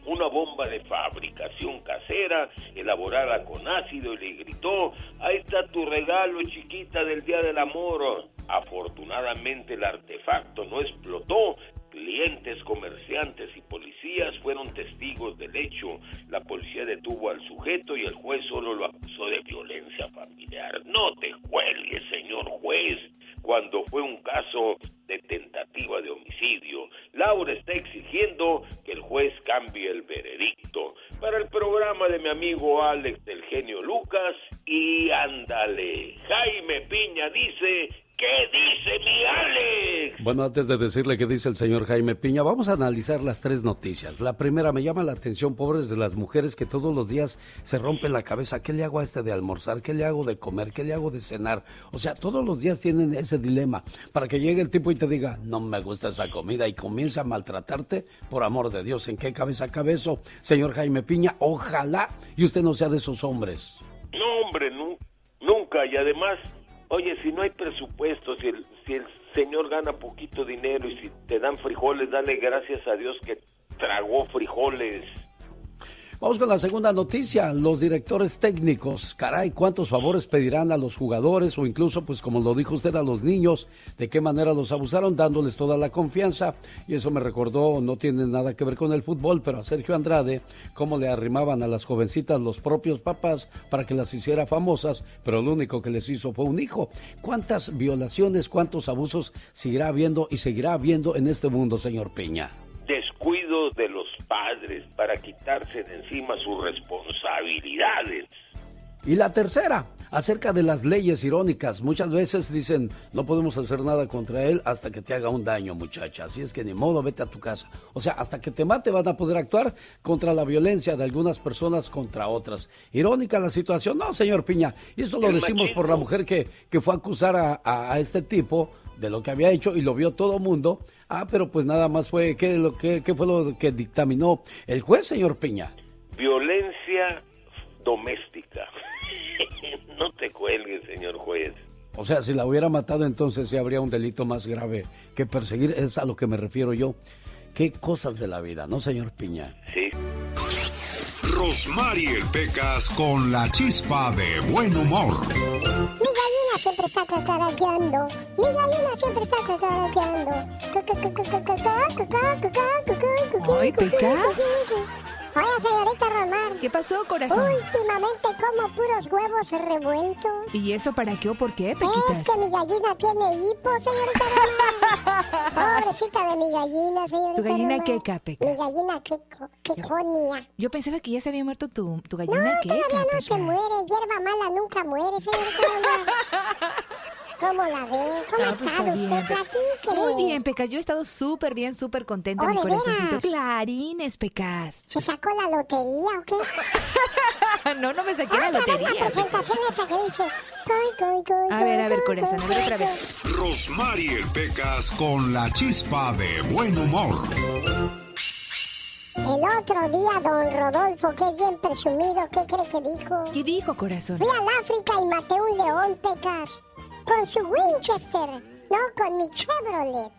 una bomba de fabricación casera, elaborada con ácido, y le gritó, ahí está tu regalo, chiquita, del Día del Amor. Afortunadamente el artefacto no explotó. Clientes, comerciantes y policías fueron testigos del hecho. La policía detuvo al sujeto y el juez solo lo acusó de violencia familiar. No te cuelgues, señor juez, cuando fue un caso de tentativa de homicidio. Laura está exigiendo que el juez cambie el veredicto. Para el programa de mi amigo Alex del genio Lucas, y ándale, Jaime Piña dice, ¿Qué dice mi Alex? Bueno, antes de decirle qué dice el señor Jaime Piña, vamos a analizar las tres noticias. La primera me llama la atención, pobres de las mujeres que todos los días se rompen la cabeza. ¿Qué le hago a este de almorzar? ¿Qué le hago de comer? ¿Qué le hago de cenar? O sea, todos los días tienen ese dilema para que llegue el tipo y te diga, no me gusta esa comida y comienza a maltratarte. Por amor de Dios, ¿en qué cabeza cabe eso? Señor Jaime Piña, ojalá y usted no sea de esos hombres. No, hombre, nu- nunca. Y además, oye, si no hay presupuesto, si el, si el señor gana poquito dinero y si te dan frijoles, dale gracias a Dios que tragó frijoles. Vamos con la segunda noticia. Los directores técnicos, caray, ¿cuántos favores pedirán a los jugadores o incluso, pues como lo dijo usted, a los niños? ¿De qué manera los abusaron? Dándoles toda la confianza. Y eso me recordó, no tiene nada que ver con el fútbol, pero a Sergio Andrade, cómo le arrimaban a las jovencitas los propios papás para que las hiciera famosas, pero lo único que les hizo fue un hijo. ¿Cuántas violaciones, cuántos abusos seguirá habiendo y seguirá habiendo en este mundo, señor Piña? Descuido padres para quitarse de encima sus responsabilidades. Y la tercera, acerca de las leyes irónicas. Muchas veces dicen, no podemos hacer nada contra él hasta que te haga un daño, muchacha. Así es que ni modo, vete a tu casa. O sea, hasta que te mate van a poder actuar contra la violencia de algunas personas contra otras. Irónica la situación, no, señor Piña. Y esto lo El decimos por la mujer que, que fue a acusar a, a- a este tipo de lo que había hecho y lo vio todo mundo. Ah, pero pues nada más fue, ¿qué, lo, qué, qué fue lo que dictaminó el juez, señor Piña? Violencia doméstica. no te cuelgues, señor juez. O sea, si la hubiera matado, entonces sí habría un delito más grave que perseguir. Es a lo que me refiero yo. Qué cosas de la vida, ¿no, señor Piña? Sí. Rosmarie Pecas con la chispa de buen humor. Mi gallina siempre está cacaraqueando. Mi gallina siempre está cacaraqueando. Ay, Pecas. Oye, señorita Romar. ¿Qué pasó, corazón? Últimamente como puros huevos revueltos. ¿Y eso para qué o por qué, Pequitas? Es que mi gallina tiene hipo, señorita Romar. Pobrecita de mi gallina, señorita ¿Tu gallina Romar. queca, Pecas? Mi gallina queco, queconía. Yo pensaba que ya se había muerto tu, tu No, gallina queca, todavía no se Pecas. muere. Hierba mala nunca muere, señorita Romar. ¿Cómo la ve? ¿Cómo Ah, ha pues estado usted? Platíqueme. Muy bien, Pecas. Yo he estado súper bien, súper contenta, Oh, mi ¿de corazoncito. Clarines, Pecas. ¿Se sacó la lotería o qué? no, no me saqué la vez lotería. la presentación esa que dice... "Coy, coy, coy, A ver, a ver, corazón, a ver otra coy". vez. Rosmarie Pecas con la chispa de buen humor. El otro día, don Rodolfo, que es bien presumido, ¿qué cree que dijo? ¿Qué dijo, corazón? Fui al África y maté un león, Pecas. Con su Winchester. No, con mi Chevrolet.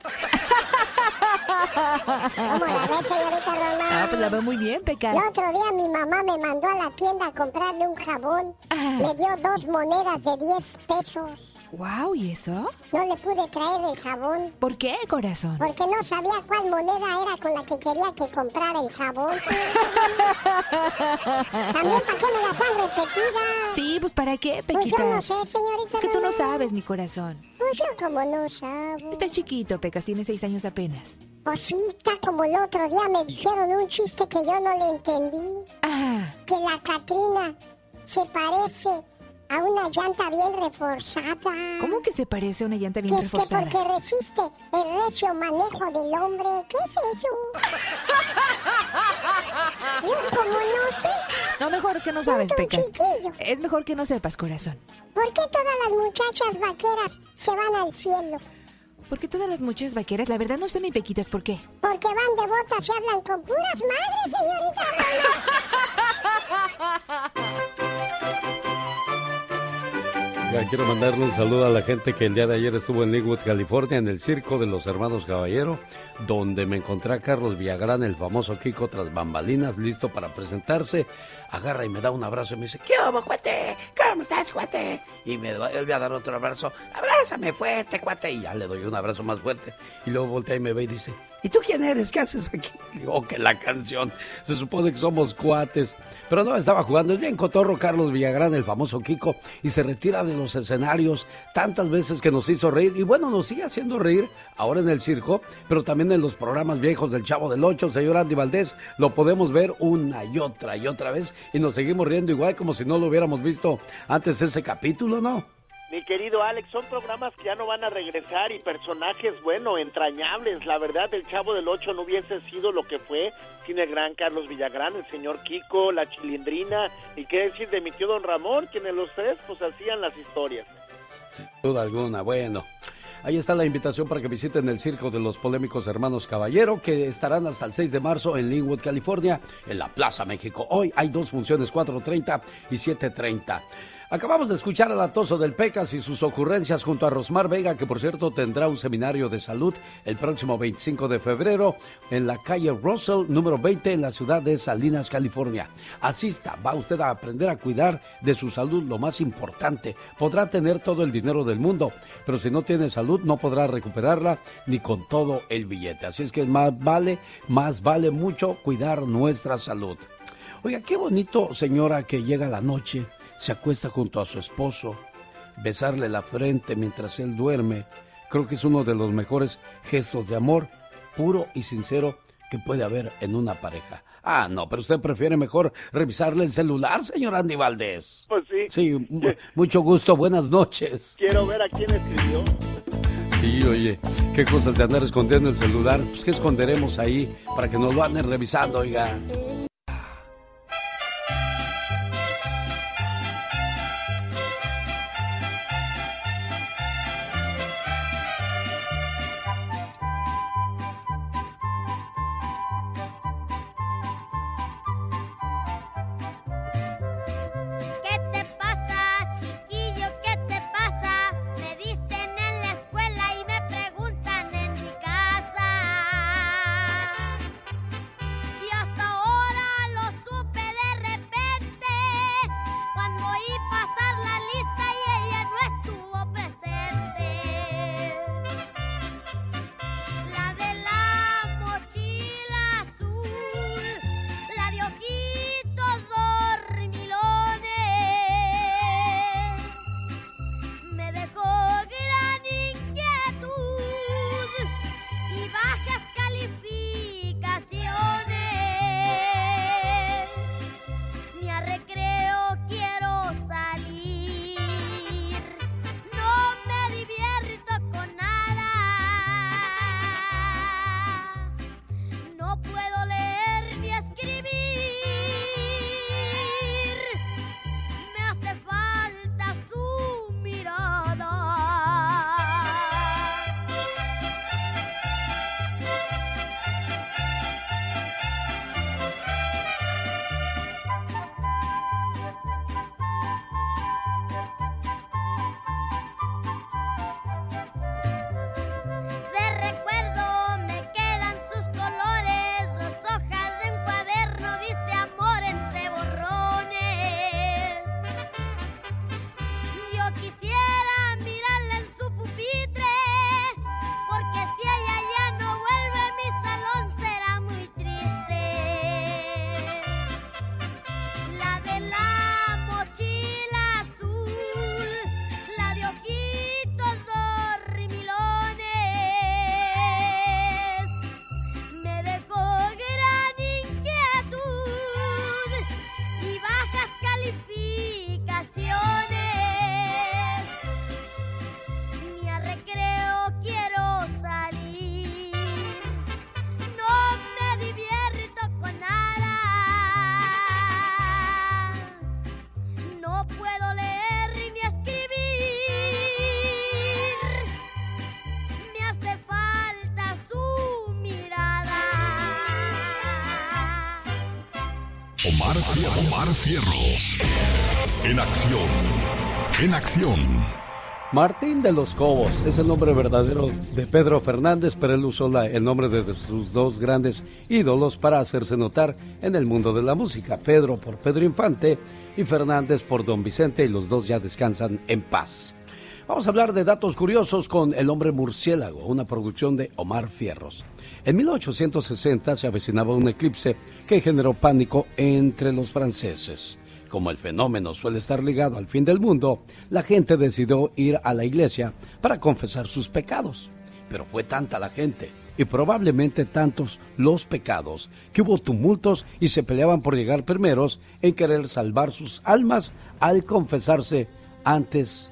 ¿Cómo la ve, señorita Román? Ah, pues la veo muy bien, Pecas. El otro día mi mamá me mandó a la tienda a comprarle un jabón. Ah. Me dio dos monedas de 10 pesos. Wow, ¿y eso? No le pude traer el jabón ¿Por qué, corazón? porque no sabía cuál moneda era con la que quería que comprara el jabón. También, ¿para qué me las han repetidas? Sí, pues ¿para qué, Pues Pequitas? yo no sé, señorita Es que tú no sabes, mi corazón. Pues yo como no sabo. Está chiquito, Pecas, tiene seis años apenas. Cosita, como el otro día me dijeron un chiste que yo no le entendí. Que la Catrina se parece a una llanta bien reforzada. ¿cómo que se parece a una llanta bien Que es que reforzada? porque resiste el recio manejo del hombre. ¿Qué es eso? Yo como no sé. No, mejor que no sabes, Pecas. chiquillo. Es mejor que no sepas, corazón. ¿Por qué todas las muchachas vaqueras se van al cielo? Porque todas las muchachas vaqueras, la verdad no sé mi Pequitas por qué. Porque van de botas y hablan con puras madres, señorita Quiero mandarle un saludo a la gente que el día de ayer estuvo en Linwood, California, en el circo de los hermanos Caballero, donde me encontré a Carlos Villagrán, el famoso Kiko tras bambalinas, listo para presentarse. Agarra y me da un abrazo y me dice, ¿qué hubo, cuate? ¿Cómo estás, cuate? Y me vuelve a dar otro abrazo. Abrázame fuerte, cuate. Y ya le doy un abrazo más fuerte. Y luego voltea y me ve y dice, ¿y tú quién eres? ¿Qué haces aquí? Digo, "Oh, que la canción. Se supone que somos cuates. Pero no, estaba jugando. Es bien cotorro Carlos Villagrán, el famoso Kiko, y se retira de los escenarios tantas veces que nos hizo reír. Y bueno, nos sigue haciendo reír ahora en el circo, pero también en los programas viejos del Chavo del Ocho, señor Andy Valdés. Lo podemos ver una y otra y otra vez y nos seguimos riendo igual como si no lo hubiéramos visto antes ese capítulo, ¿no? Mi querido Alex, son programas que ya no van a regresar y personajes, bueno, entrañables. La verdad, el Chavo del Ocho no hubiese sido lo que fue sin el gran Carlos Villagrán, el señor Kiko, la Chilindrina, y qué decir de mi tío Don Ramón, quienes los tres pues hacían las historias. Sin duda alguna, bueno. Ahí está la invitación para que visiten el circo de los polémicos hermanos Caballero, que estarán hasta el 6 de marzo en Linwood, California, en la Plaza México. Hoy hay dos funciones, 4.30 y 7.30. Acabamos de escuchar al atoso del Pecas y sus ocurrencias junto a Rosmar Vega, que por cierto tendrá un seminario de salud el próximo 25 de febrero en la calle Russell, número 20, en la ciudad de Salinas, California. Asista, va usted a aprender a cuidar de su salud, lo más importante. Podrá tener todo el dinero del mundo, pero si no tiene salud no podrá recuperarla ni con todo el billete. Así es que más vale, más vale mucho cuidar nuestra salud. Oiga, qué bonito, señora, que llega la noche se acuesta junto a su esposo, besarle la frente mientras él duerme, creo que es uno de los mejores gestos de amor puro y sincero que puede haber en una pareja. Ah, no, pero usted prefiere mejor revisarle el celular, señor Andy Valdés. Pues sí. Sí, mucho gusto, buenas noches. Quiero ver a quién escribió. Sí, oye, qué cosas de andar escondiendo el celular. Pues qué esconderemos ahí para que nos lo anden revisando, oiga. Omar, Cierros. En acción. En acción. Martín de los Cobos es el nombre verdadero de Pedro Fernández, pero él usó el nombre de sus dos grandes ídolos para hacerse notar en el mundo de la música. Pedro por Pedro Infante y Fernández por Don Vicente y los dos ya descansan en paz. Vamos a hablar de datos curiosos con El hombre murciélago, una producción de Omar Fierros. En 1860 se avecinaba un eclipse que generó pánico entre los franceses. Como el fenómeno suele estar ligado al fin del mundo, la gente decidió ir a la iglesia para confesar sus pecados. Pero fue tanta la gente y probablemente tantos los pecados que hubo tumultos y se peleaban por llegar primeros en querer salvar sus almas al confesarse antes